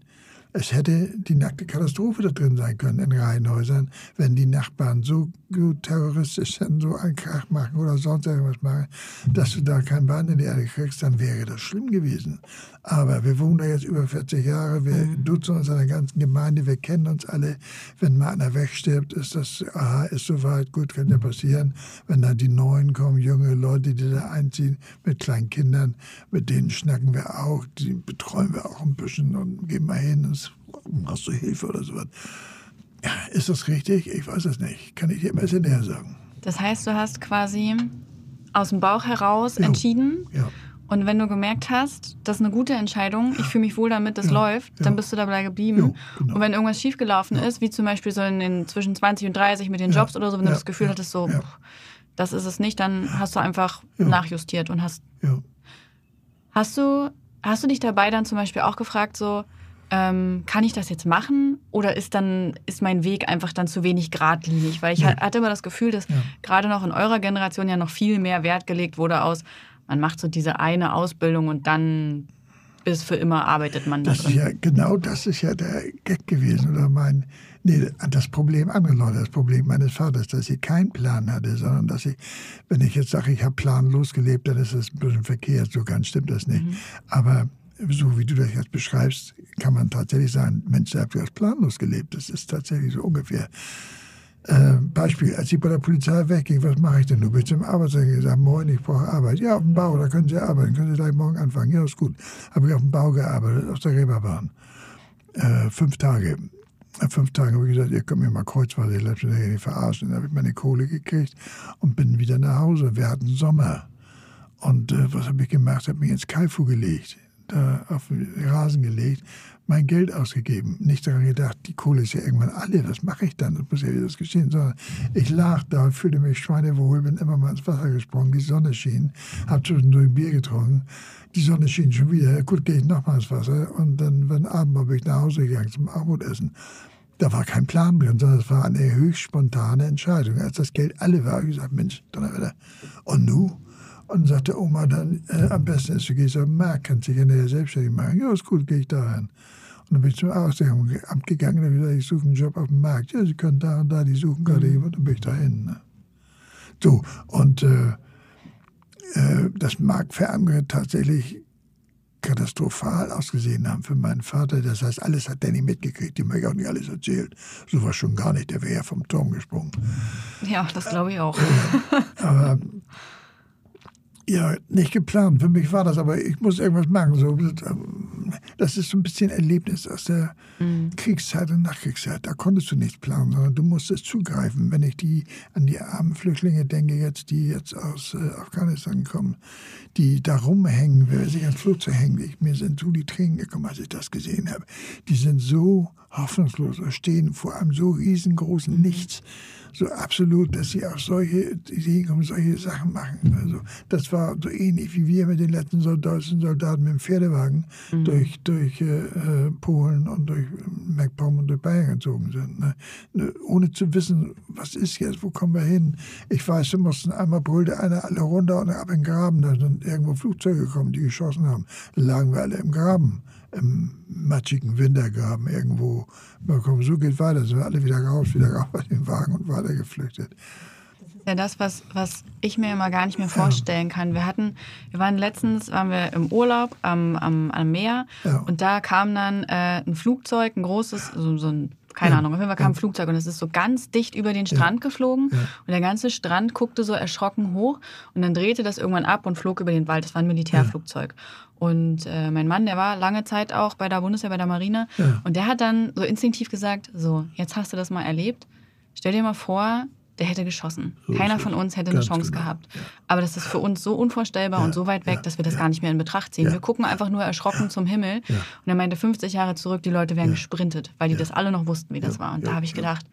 Es hätte die nackte Katastrophe da drin sein können in Reihenhäusern, wenn die Nachbarn so gut terroristisch sind, so einen Krach machen oder sonst irgendwas machen, dass du da kein Bein in die Erde kriegst, dann wäre das schlimm gewesen. Aber wir wohnen da jetzt über 40 Jahre, wir mhm. duzen uns an der ganzen Gemeinde, wir kennen uns alle. Wenn mal einer wegstirbt, ist das, aha, ist soweit, gut, kann ja passieren. Wenn dann die Neuen kommen, junge Leute, die da einziehen mit kleinen Kindern, mit denen schnacken wir auch, die betreuen wir auch ein bisschen und gehen mal hin. Das hast du Hilfe oder sowas. Ist das richtig? Ich weiß es nicht. Kann ich dir ein bisschen näher sagen. Das heißt, du hast quasi aus dem Bauch heraus ja. entschieden. Ja. Und wenn du gemerkt hast, das ist eine gute Entscheidung, ich fühle mich wohl damit, das ja. läuft, dann bist du dabei geblieben. Genau. Und wenn irgendwas schiefgelaufen ist, wie zum Beispiel so in den zwischen 20 und 30 mit den Jobs oder so, wenn du das Gefühl hattest, so, pff, das ist es nicht, dann hast du einfach nachjustiert und hast. Hast du, hast du dich dabei dann zum Beispiel auch gefragt, so, ähm, kann ich das jetzt machen oder ist dann ist mein Weg einfach dann zu wenig geradlinig? Weil ich nee. hatte immer das Gefühl, dass ja. gerade noch in eurer Generation ja noch viel mehr Wert gelegt wurde aus, man macht so diese eine Ausbildung und dann bis für immer arbeitet man da das. Ist ja, genau das ist ja der Gag gewesen oder mein Nee, das Problem anderer Leute, das Problem meines Vaters, dass ich keinen Plan hatte, sondern dass ich, wenn ich jetzt sage, ich habe planlos gelebt, dann ist das ein bisschen verkehrt, so ganz stimmt das nicht. Mhm. Aber so wie du das jetzt beschreibst, kann man tatsächlich sagen, Mensch, der hat planlos gelebt. Das ist tatsächlich so ungefähr. Äh, Beispiel, als ich bei der Polizei wegging, was mache ich denn? Du bist im Arbeitsamt gesagt, moin, ich brauche Arbeit. Ja, auf dem Bau, da können Sie arbeiten, können Sie gleich morgen anfangen. Ja, ist gut. Habe ich auf dem Bau gearbeitet, auf der Reeperbahn. Äh, fünf Tage. Nach fünf Tagen habe ich gesagt, ihr könnt mir mal kreuzweise, ich nicht verarschen. Dann habe ich meine Kohle gekriegt und bin wieder nach Hause. Wir hatten Sommer. Und äh, was habe ich gemacht? Habe mich ins Kaifu gelegt, da auf den Rasen gelegt, mein Geld ausgegeben. Nicht daran gedacht, die Kohle ist ja irgendwann alle, was mache ich dann? Das muss ja wieder das geschehen. Sondern ich lag da, fühlte mich schweinewohl, bin immer mal ins Wasser gesprungen, die Sonne schien, habe zwischendurch ein Bier getrunken die Sonne schien schon wieder. Gut, gehe ich nochmal ins Wasser. Und dann, wenn Abend bin ich nach Hause gegangen zum Abendessen. Da war kein Plan drin, sondern es war eine höchst spontane Entscheidung. Als das Geld alle war, habe ich gesagt, Mensch, Donnerwetter, und nu? Und sagte Oma dann, äh, am besten ist, du gehst den Markt, kannst dich hinterher selbstständig machen. Ja, ist gut, gehe ich da hin. Und dann bin ich zum Ausstellungsamt gegangen und habe gesagt, ich suche einen Job auf dem Markt. Ja, Sie können da und da, die suchen gerade mhm. jemanden. Dann bin ich da hin. Ne? So, und äh, äh, das mag für andere tatsächlich katastrophal ausgesehen haben für meinen Vater. Das heißt, alles hat der nicht mitgekriegt. Dem habe ich auch nicht alles erzählt. So war schon gar nicht. Der wäre ja vom Turm gesprungen. Ja, das glaube ich auch. Aber ja, nicht geplant. Für mich war das, aber ich muss irgendwas machen. So, das ist so ein bisschen Erlebnis aus der mhm. Kriegszeit und Nachkriegszeit. Da konntest du nichts planen, sondern du musstest zugreifen. Wenn ich die an die armen Flüchtlinge denke, jetzt, die jetzt aus äh, Afghanistan kommen, die da rumhängen, wer sich ans Flugzeug hängen, ich, mir sind so die Tränen gekommen, als ich das gesehen habe. Die sind so hoffnungslos, stehen vor einem so riesengroßen mhm. So absolut, dass sie auch solche Ideen um solche Sachen machen. Also das war so ähnlich wie wir mit den letzten deutschen Soldaten mit dem Pferdewagen mhm. durch, durch äh, äh Polen und durch MacPom und durch Bayern gezogen sind. Ne? ne? Ohne zu wissen, was ist jetzt, wo kommen wir hin. Ich weiß, wir mussten einmal brüllte einer alle runter und ab in den Graben. Da sind irgendwo Flugzeuge gekommen, die geschossen haben. Da lagen wir alle im Graben im matschigen Wintergraben irgendwo. Komm, so geht weiter, sind wir alle wieder raus, wieder raus aus dem Wagen und weiter geflüchtet. Das ist ja das, was, was ich mir immer gar nicht mehr vorstellen kann. Wir hatten, wir waren letztens, waren wir im Urlaub am, am, am Meer ja. und da kam dann äh, ein Flugzeug, ein großes, so, so ein keine. Ahnung, auf jeden Fall kam ein Flugzeug und es ist so ganz dicht über den Strand geflogen und der ganze Strand guckte so erschrocken hoch und dann drehte das irgendwann ab und flog über den Wald. Das war ein Militärflugzeug. Und äh, mein Mann, der war lange Zeit auch bei der Bundeswehr, bei der Marine und der hat dann so instinktiv gesagt, so, jetzt hast du das mal erlebt. Stell dir mal vor, der hätte geschossen. So Keiner von uns hätte eine Chance genau. gehabt. Ja. Aber das ist für uns so unvorstellbar ja, und so weit weg, ja, dass wir das gar nicht mehr in Betracht ziehen. Wir gucken einfach nur erschrocken zum Himmel. Und er meinte, 50 Jahre zurück, die Leute wären gesprintet, weil die das alle noch wussten, wie das war. Und da habe ich gedacht,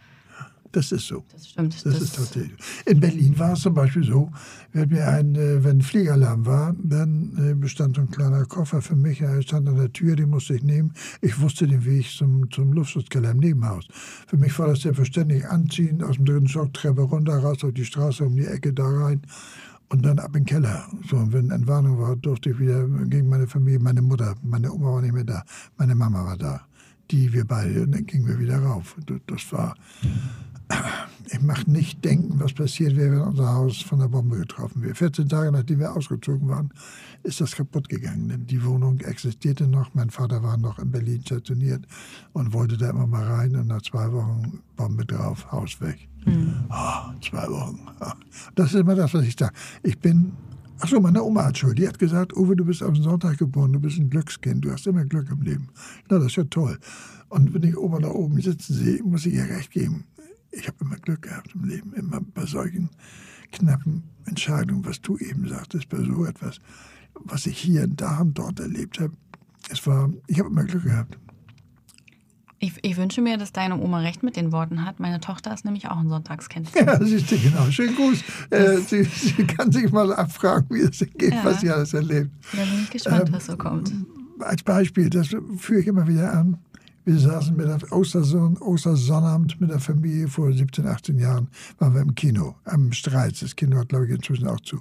das ist so. Das stimmt. Das, das ist tatsächlich. In Berlin war es zum Beispiel so, wenn, mir ein, äh, wenn Fliegeralarm war, dann äh, bestand so ein kleiner Koffer für mich, er stand an der Tür, den musste ich nehmen. Ich wusste den Weg zum, zum Luftschutzkeller im Nebenhaus. Für mich war das selbstverständlich anziehen, aus dem dritten Stock, Treppe runter, raus auf die Straße, um die Ecke da rein und dann ab in den Keller. So, und wenn Entwarnung war, durfte ich wieder gegen meine Familie, meine Mutter, meine Oma war nicht mehr da, meine Mama war da. Die, wir beide, und dann gingen wir wieder rauf. Das war, ich mache nicht denken, was passiert wäre, wenn unser Haus von der Bombe getroffen wäre. 14 Tage nachdem wir ausgezogen waren, ist das kaputt gegangen. Denn die Wohnung existierte noch. Mein Vater war noch in Berlin stationiert und wollte da immer mal rein. Und nach zwei Wochen Bombe drauf, Haus weg. Mhm. Oh, zwei Wochen. Das ist immer das, was ich sage. Ich bin Achso, meine Oma hat Schuld. Die hat gesagt, Uwe, du bist am Sonntag geboren, du bist ein Glückskind, du hast immer Glück im Leben. Na, das ist ja toll. Und wenn ich Oma da oben sitzen sehe, muss ich ihr recht geben ich habe immer Glück gehabt im Leben, immer bei solchen knappen Entscheidungen, was du eben sagtest, bei so etwas, was ich hier und da und dort erlebt habe. Es war, ich habe immer Glück gehabt. Ich, ich, wünsche mir, dass deine Oma recht mit den Worten hat. Meine Tochter ist nämlich auch ein Sonntagskind. <laughs> Ja, siehst du, genau. Schönen Gruß. Äh, sie, sie, kann sich mal abfragen, wie es geht, ja. was sie alles erlebt. Da bin ich gespannt, ähm, was so kommt. als Beispiel, das führe ich immer wieder an. Wir saßen mit der Osterson Ostersonnabend mit der Familie vor 17, 18 Jahren, waren wir im Kino, am Streits. Das Kino hat, glaube ich, inzwischen auch zu.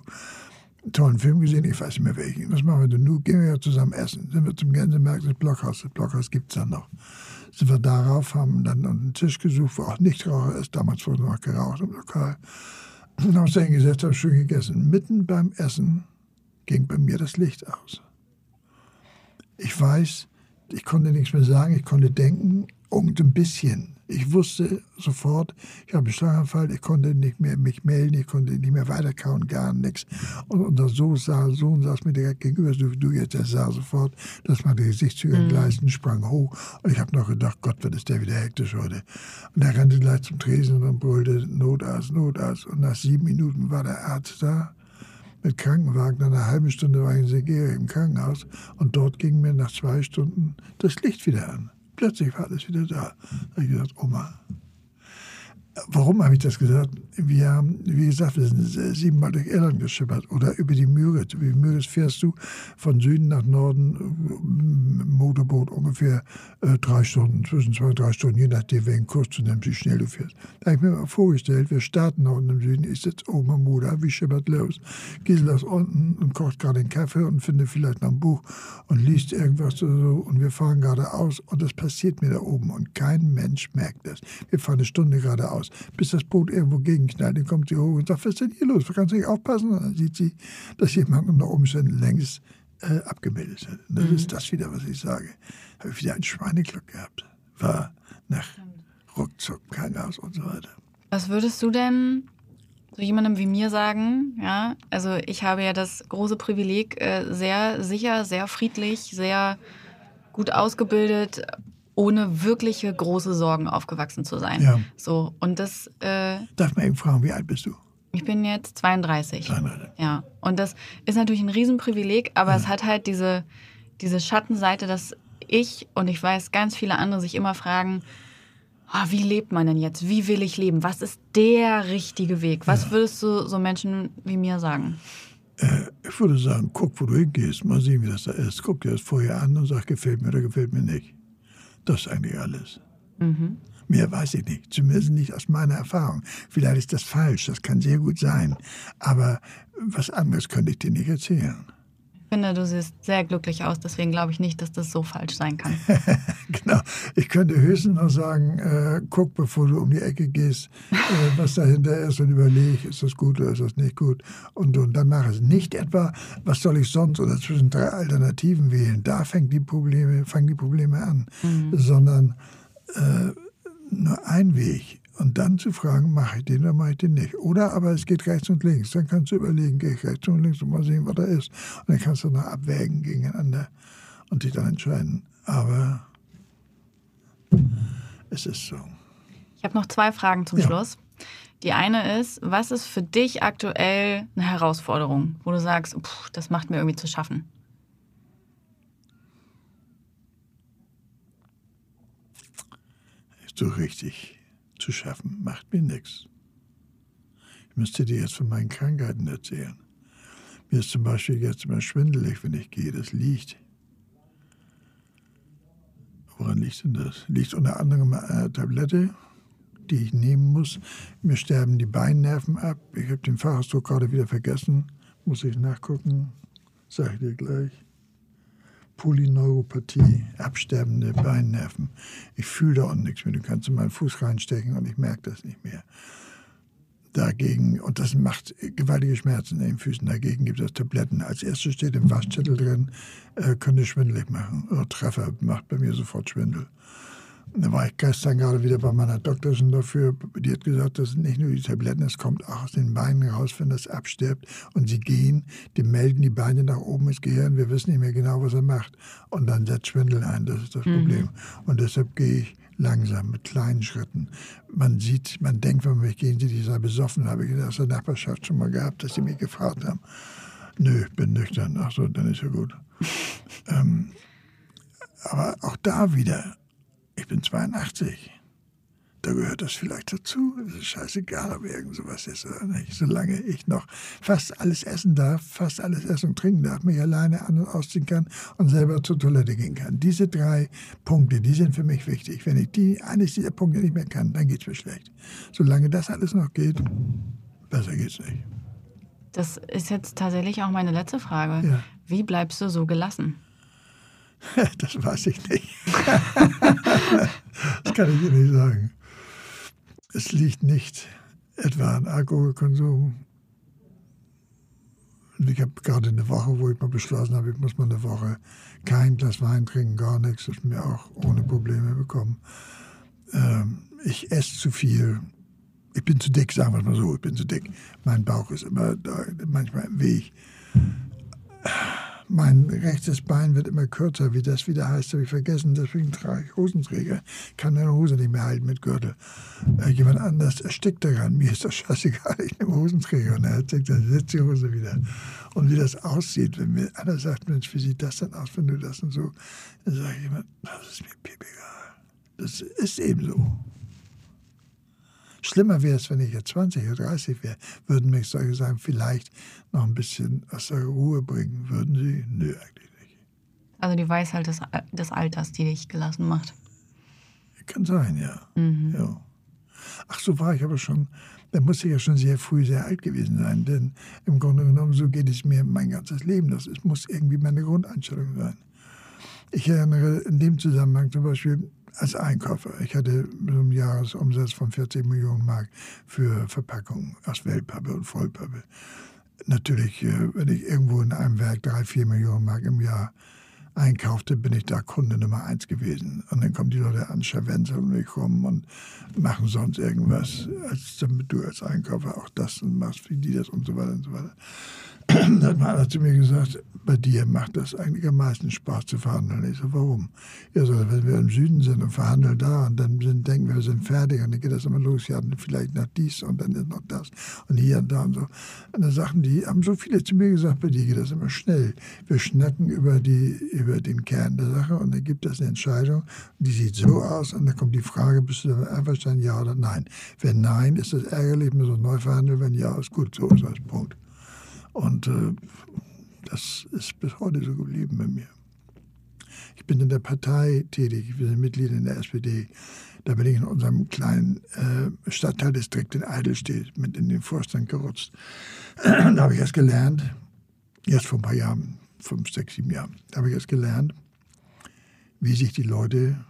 Einen tollen Film gesehen, ich weiß nicht mehr welchen. Was machen wir denn nun? Gehen wir ja zusammen essen. Sind wir zum Gänsemarkt des Blockhaus. Das Blockhaus gibt es dann noch. Sind wir darauf, haben dann einen Tisch gesucht, wo auch Nichtraucher ist. Damals wurde noch geraucht im Lokal. Und haben uns da hingesetzt, haben schön gegessen. Mitten beim Essen ging bei mir das Licht aus. Ich weiß, ich konnte nichts mehr sagen, ich konnte denken und ein bisschen. Ich wusste sofort, ich habe einen Schlaganfall, ich konnte nicht mehr mich melden, ich konnte nicht mehr weiterkauen, gar nichts. Und unser Sohn, saß, Sohn saß mir direkt gegenüber, so wie du jetzt, der sah sofort, dass meine Gesichtszüge mhm. gleisten, sprang hoch. Und ich habe noch gedacht, Gott, was ist der wieder hektisch heute. Und er rannte gleich zum Tresen und brüllte Notarzt, Notarzt. Und nach sieben Minuten war der Arzt da mit Krankenwagen. Nach einer halben Stunde war ich in Segere im Krankenhaus und dort ging mir nach zwei Stunden das Licht wieder an. Plötzlich war alles wieder da. Da habe ich gesagt, Oma, Warum habe ich das gesagt? Wir haben, wie gesagt, wir sind siebenmal durch Irland geschippert oder über die Müritz. Über die Müritz fährst du von Süden nach Norden, Motorboot ungefähr äh, drei Stunden, zwischen zwei und drei Stunden, je nachdem, welchen Kurs du nimmst, wie schnell du fährst. Da habe ich mir mal vorgestellt, wir starten Norden im Süden, ich sitze oben am Motor, wie schippert los. Gisel aus unten und kocht gerade einen Kaffee und finde vielleicht noch ein Buch und liest irgendwas oder so und wir fahren geradeaus und das passiert mir da oben und kein Mensch merkt das. Wir fahren eine Stunde geradeaus aus, bis das Boot irgendwo gegenknallt. Dann kommt sie hoch und sagt, was ist denn hier los? Kannst du nicht aufpassen? Und dann sieht sie, dass jemand unter Umständen längst äh, abgemeldet hat. Und das mhm. ist das wieder, was ich sage. Habe ich wieder ein Schweineglück gehabt. War nach ruckzuck Krankenhaus und so weiter. Was würdest du denn so jemandem wie mir sagen, ja, also ich habe ja das große Privileg, äh, sehr sicher, sehr friedlich, sehr gut ausgebildet, ohne wirkliche große Sorgen aufgewachsen zu sein. Ja. So, und das. Äh, Darf man eben fragen, wie alt bist du? Ich bin jetzt 32. 32. Ja. Und das ist natürlich ein Riesenprivileg, aber ja. es hat halt diese, diese Schattenseite, dass ich und ich weiß, ganz viele andere sich immer fragen, oh, wie lebt man denn jetzt? Wie will ich leben? Was ist der richtige Weg? Was ja. würdest du so Menschen wie mir sagen? Äh, ich würde sagen, guck, wo du hingehst, mal sehen, wie das da ist. Guck dir das vorher an und sag, gefällt mir oder gefällt mir nicht. Das ist eigentlich alles. Mhm. Mehr weiß ich nicht, zumindest nicht aus meiner Erfahrung. Vielleicht ist das falsch, das kann sehr gut sein. Aber was anderes könnte ich dir nicht erzählen. Ich finde, du siehst sehr glücklich aus, deswegen glaube ich nicht, dass das so falsch sein kann. <laughs> genau. Ich könnte höchstens noch sagen, äh, guck, bevor du um die Ecke gehst, äh, was dahinter ist und überleg, ist das gut oder ist das nicht gut. Und, und dann mach es. Nicht etwa, was soll ich sonst oder zwischen drei Alternativen wählen. Da fängt die Probleme, fangen die Probleme an. Mhm. Sondern äh, nur ein Weg und dann zu fragen, mache ich den oder mache ich den nicht. Oder aber es geht rechts und links. Dann kannst du überlegen, gehe ich rechts und links und mal sehen, was da ist. Und dann kannst du noch abwägen gegeneinander und dich dann entscheiden. Aber es ist so. Ich habe noch zwei Fragen zum ja. Schluss. Die eine ist, was ist für dich aktuell eine Herausforderung, wo du sagst, das macht mir irgendwie zu schaffen? Ist so richtig zu schaffen, macht mir nichts. Ich müsste dir jetzt von meinen Krankheiten erzählen. Mir ist zum Beispiel jetzt immer schwindelig, wenn ich gehe. Das liegt. Woran liegt denn das? Liegt unter anderem eine Tablette, die ich nehmen muss. Mir sterben die Beinnerven ab. Ich habe den Fachausdruck gerade wieder vergessen. Muss ich nachgucken. Sag ich dir gleich. Polyneuropathie, absterbende Beinnerven. Ich fühle da unten nichts mehr. Du kannst in meinen Fuß reinstecken und ich merke das nicht mehr. Dagegen, und das macht gewaltige Schmerzen in den Füßen, dagegen gibt es Tabletten. Als erstes steht im Waschzettel drin, äh, könnte schwindelig machen. Oder Treffer macht bei mir sofort Schwindel. Da war ich gestern gerade wieder bei meiner Doktorin dafür. Die hat gesagt, das sind nicht nur die Tabletten, es kommt auch aus den Beinen raus, wenn das abstirbt. Und sie gehen, die melden die Beine nach oben ins Gehirn. Wir wissen nicht mehr genau, was er macht. Und dann setzt Schwindel ein. Das ist das mhm. Problem. Und deshalb gehe ich langsam, mit kleinen Schritten. Man sieht, man denkt, wenn man mich gehen sieht, ich sei besoffen. Habe ich aus der Nachbarschaft schon mal gehabt, dass sie mich gefragt haben. Nö, bin nüchtern. Ach so, dann ist ja gut. <laughs> ähm, aber auch da wieder, ich bin 82. da gehört das vielleicht dazu. Es ist scheißegal, ob irgend sowas ist oder nicht. Solange ich noch fast alles essen darf, fast alles essen und trinken darf, mich alleine an- und ausziehen kann und selber zur Toilette gehen kann. Diese drei Punkte, die sind für mich wichtig. Wenn ich die, eines dieser Punkte nicht mehr kann, dann geht es mir schlecht. Solange das alles noch geht, besser geht's nicht. Das ist jetzt tatsächlich auch meine letzte Frage. Ja. Wie bleibst du so gelassen? <laughs> Das weiß ich nicht. <laughs> das kann ich dir nicht sagen. Es liegt nicht etwa an Alkoholkonsum. Ich habe gerade eine Woche, wo ich mal beschlossen habe, ich muss mal eine Woche kein Glas Wein trinken, gar nichts, das mir auch ohne Probleme bekommen. Ähm, ich esse zu viel. Ich bin zu dick, sagen wir mal so, ich bin zu dick. Mein Bauch ist immer da, manchmal im Weg. Mein rechtes Bein wird immer kürzer, wie das wieder heißt, habe ich vergessen. Deswegen trage ich Hosenträger. Kann meine Hose nicht mehr halten mit Gürtel. Äh, jemand anders erstickt daran. Mir ist das scheißegal. Ich nehme Hosenträger und er zieht dann setzt die Hose wieder. Und wie das aussieht, wenn mir einer sagt, Mensch, wie sieht das denn aus, wenn du das und so, dann sage ich immer, das ist mir piep egal. Das ist eben so. Schlimmer wäre es, wenn ich jetzt 20 oder 30 wäre, würden mich solche Sachen vielleicht noch ein bisschen aus der Ruhe bringen. Würden sie? Nö, eigentlich nicht. Also die Weisheit des, des Alters, die dich gelassen macht. Kann sein, ja. ja. Ach, so war ich aber schon, da muss ich ja schon sehr früh sehr alt gewesen sein, denn im Grunde genommen, so geht es mir mein ganzes Leben. Das ist, muss irgendwie meine Grundeinstellung sein. Ich erinnere in dem Zusammenhang zum Beispiel als Einkäufer. Ich hatte einen Jahresumsatz von 40 Millionen Mark für Verpackungen aus Wellpappe und Vollpappe. Natürlich, äh, wenn ich irgendwo in einem Werk drei, vier Millionen Mark im Jahr einkaufte, bin ich da Kunde Nummer eins gewesen. Und dann kommen die Leute an, scharwenzeln um mich rum und machen sonst irgendwas, als damit du als Einkäufer auch das und machst, wie die das und so weiter und so weiter. <clears throat> Dann hat mal einer zu mir gesagt, bei dir macht das eigentlich am meisten Spaß zu verhandeln. Ich so, warum? Ja, so, wenn wir im Süden sind und verhandeln da und dann sind, denken wir, wir sind fertig und dann geht das immer los, ja, vielleicht nach dies und dann ist noch das und hier und da und so. Und dann sagten die, haben so viele zu mir gesagt, bei dir geht das immer schnell. Wir schnacken über, die, über den Kern der Sache und dann gibt es eine Entscheidung, die sieht so aus und dann kommt die Frage, bist du damit einverstanden, ja oder nein? Wenn nein, ist das ärgerlich, müssen wir neu verhandeln, wenn ja, ist gut, so ist das, Punkt. Und äh, das ist bis heute so geblieben bei mir. Ich bin in der Partei tätig, wir sind Mitglied in der SPD. Da bin ich in unserem kleinen äh, Stadtteildistrikt in Eidelstedt mit in den Vorstand gerutscht. <clears throat> da habe ich erst gelernt, erst vor ein paar Jahren, fünf, sechs, sieben Jahren, da habe ich erst gelernt, wie sich die Leute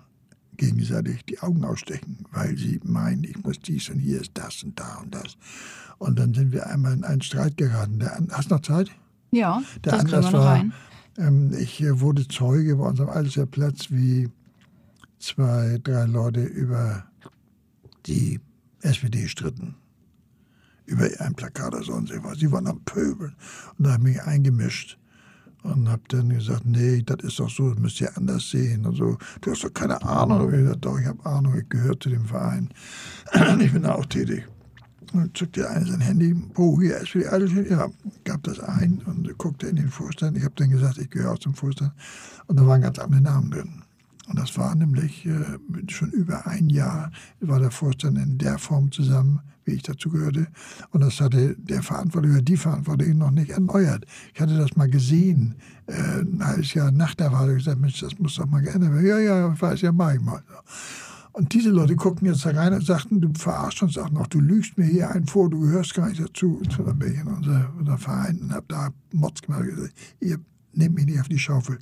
gegenseitig die Augen ausstechen, weil sie meinen, ich muss dies und hier ist das und da und das. Und dann sind wir einmal in einen Streit geraten. Der, hast du noch Zeit? Ja, Der das Anlass wir noch war, rein. ähm, ich äh, wurde Zeuge bei unserem Alter Platz, wie zwei, drei Leute über die SPD stritten. Über ein Plakat oder sonst irgendwas. Sie waren am Pöbeln. Und da habe ich mich eingemischt und habe dann gesagt, nee, das ist doch so, das müsst ihr anders sehen. Und so, du hast doch keine Ahnung. Und ich gesagt, doch, ich habe Ahnung, ich gehöre zu dem Verein. <clears throat> ich bin da auch tätig. Und zückte einer sein Handy, oh, hier ist für die alte Ja, gab das ein und guckte in den Vorstand. Ich habe dann gesagt, ich gehöre auch zum Vorstand. Und da waren ganz andere Namen drin. Und das war nämlich äh, schon über ein Jahr war der Vorstand in der Form zusammen, wie ich dazu gehörte. Und das hatte der Verantwortliche oder die Verantwortliche noch nicht erneuert. Ich hatte das mal gesehen, äh, ein halbes Jahr nach der Wahl, gesagt, Mensch, das muss doch mal geändert werden. Ja, ja, ich weiß, ja, mach ich mal. Und diese Leute guckten jetzt da rein und sagten, du verarschst uns auch noch, du lügst mir hier einen vor, du gehörst gar nicht dazu. Und dann bin ich in unser, unser Verein und habe da Mods gemacht und gesagt, ihr nehmt mich nicht auf die Schaufel.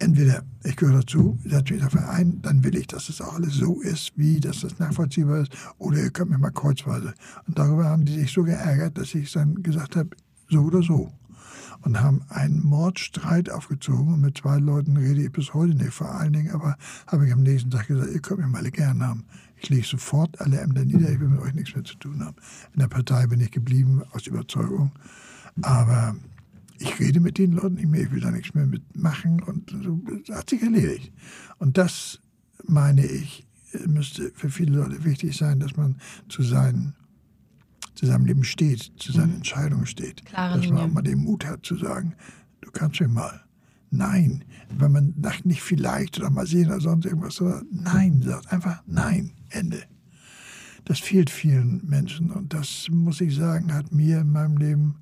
Entweder ich gehöre dazu, setze mich dafür ein, dann will ich, dass das auch alles so ist, wie dass das nachvollziehbar ist, oder ihr könnt mir mal kreuzweise. Und darüber haben die sich so geärgert, dass ich dann gesagt habe, so oder so und haben einen Mordstreit aufgezogen. Und mit zwei Leuten rede ich bis heute nicht. Vor allen Dingen aber habe ich am nächsten Tag gesagt, ihr könnt mich mal gern haben. Ich lege sofort alle Ämter nieder, ich will mit euch nichts mehr zu tun haben. In der Partei bin ich geblieben, aus Überzeugung. Aber ich rede mit den Leuten nicht mehr, ich will da nichts mehr mitmachen. Und so das hat sich erledigt. Und das, meine ich, müsste für viele Leute wichtig sein, dass man zu seinen zu seinem Leben steht, zu seinen Entscheidungen steht. Klare dass man Linie. auch mal den Mut hat zu sagen, du kannst mir mal. Nein. Wenn man nach nicht vielleicht oder mal sehen oder sonst irgendwas, sondern nein sagt, einfach nein. Ende. das fehlt vielen Menschen. Und das, muss ich sagen, hat mir in meinem Leben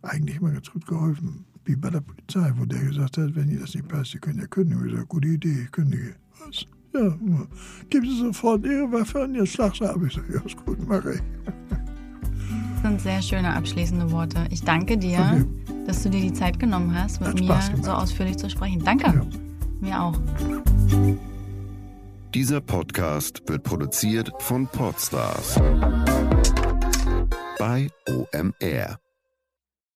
eigentlich immer ganz gut geholfen. Wie bei der Polizei, wo der gesagt hat, wenn ihr das nicht passt, ihr könnt ja kündigen. Ich gesagt, gute Idee, ich kündige. Was? Ja, geben Sie sofort Ihre Waffe an Ihr Schlagstab. Ich sage, ja, ist gut, mache ich. <laughs> Das sind sehr schöne abschließende Worte. Ich danke dir, okay. dass du dir die Zeit genommen hast, mit mir so ausführlich zu sprechen. Danke. Ja. Mir auch. Dieser Podcast wird produziert von Podstars bei OMR.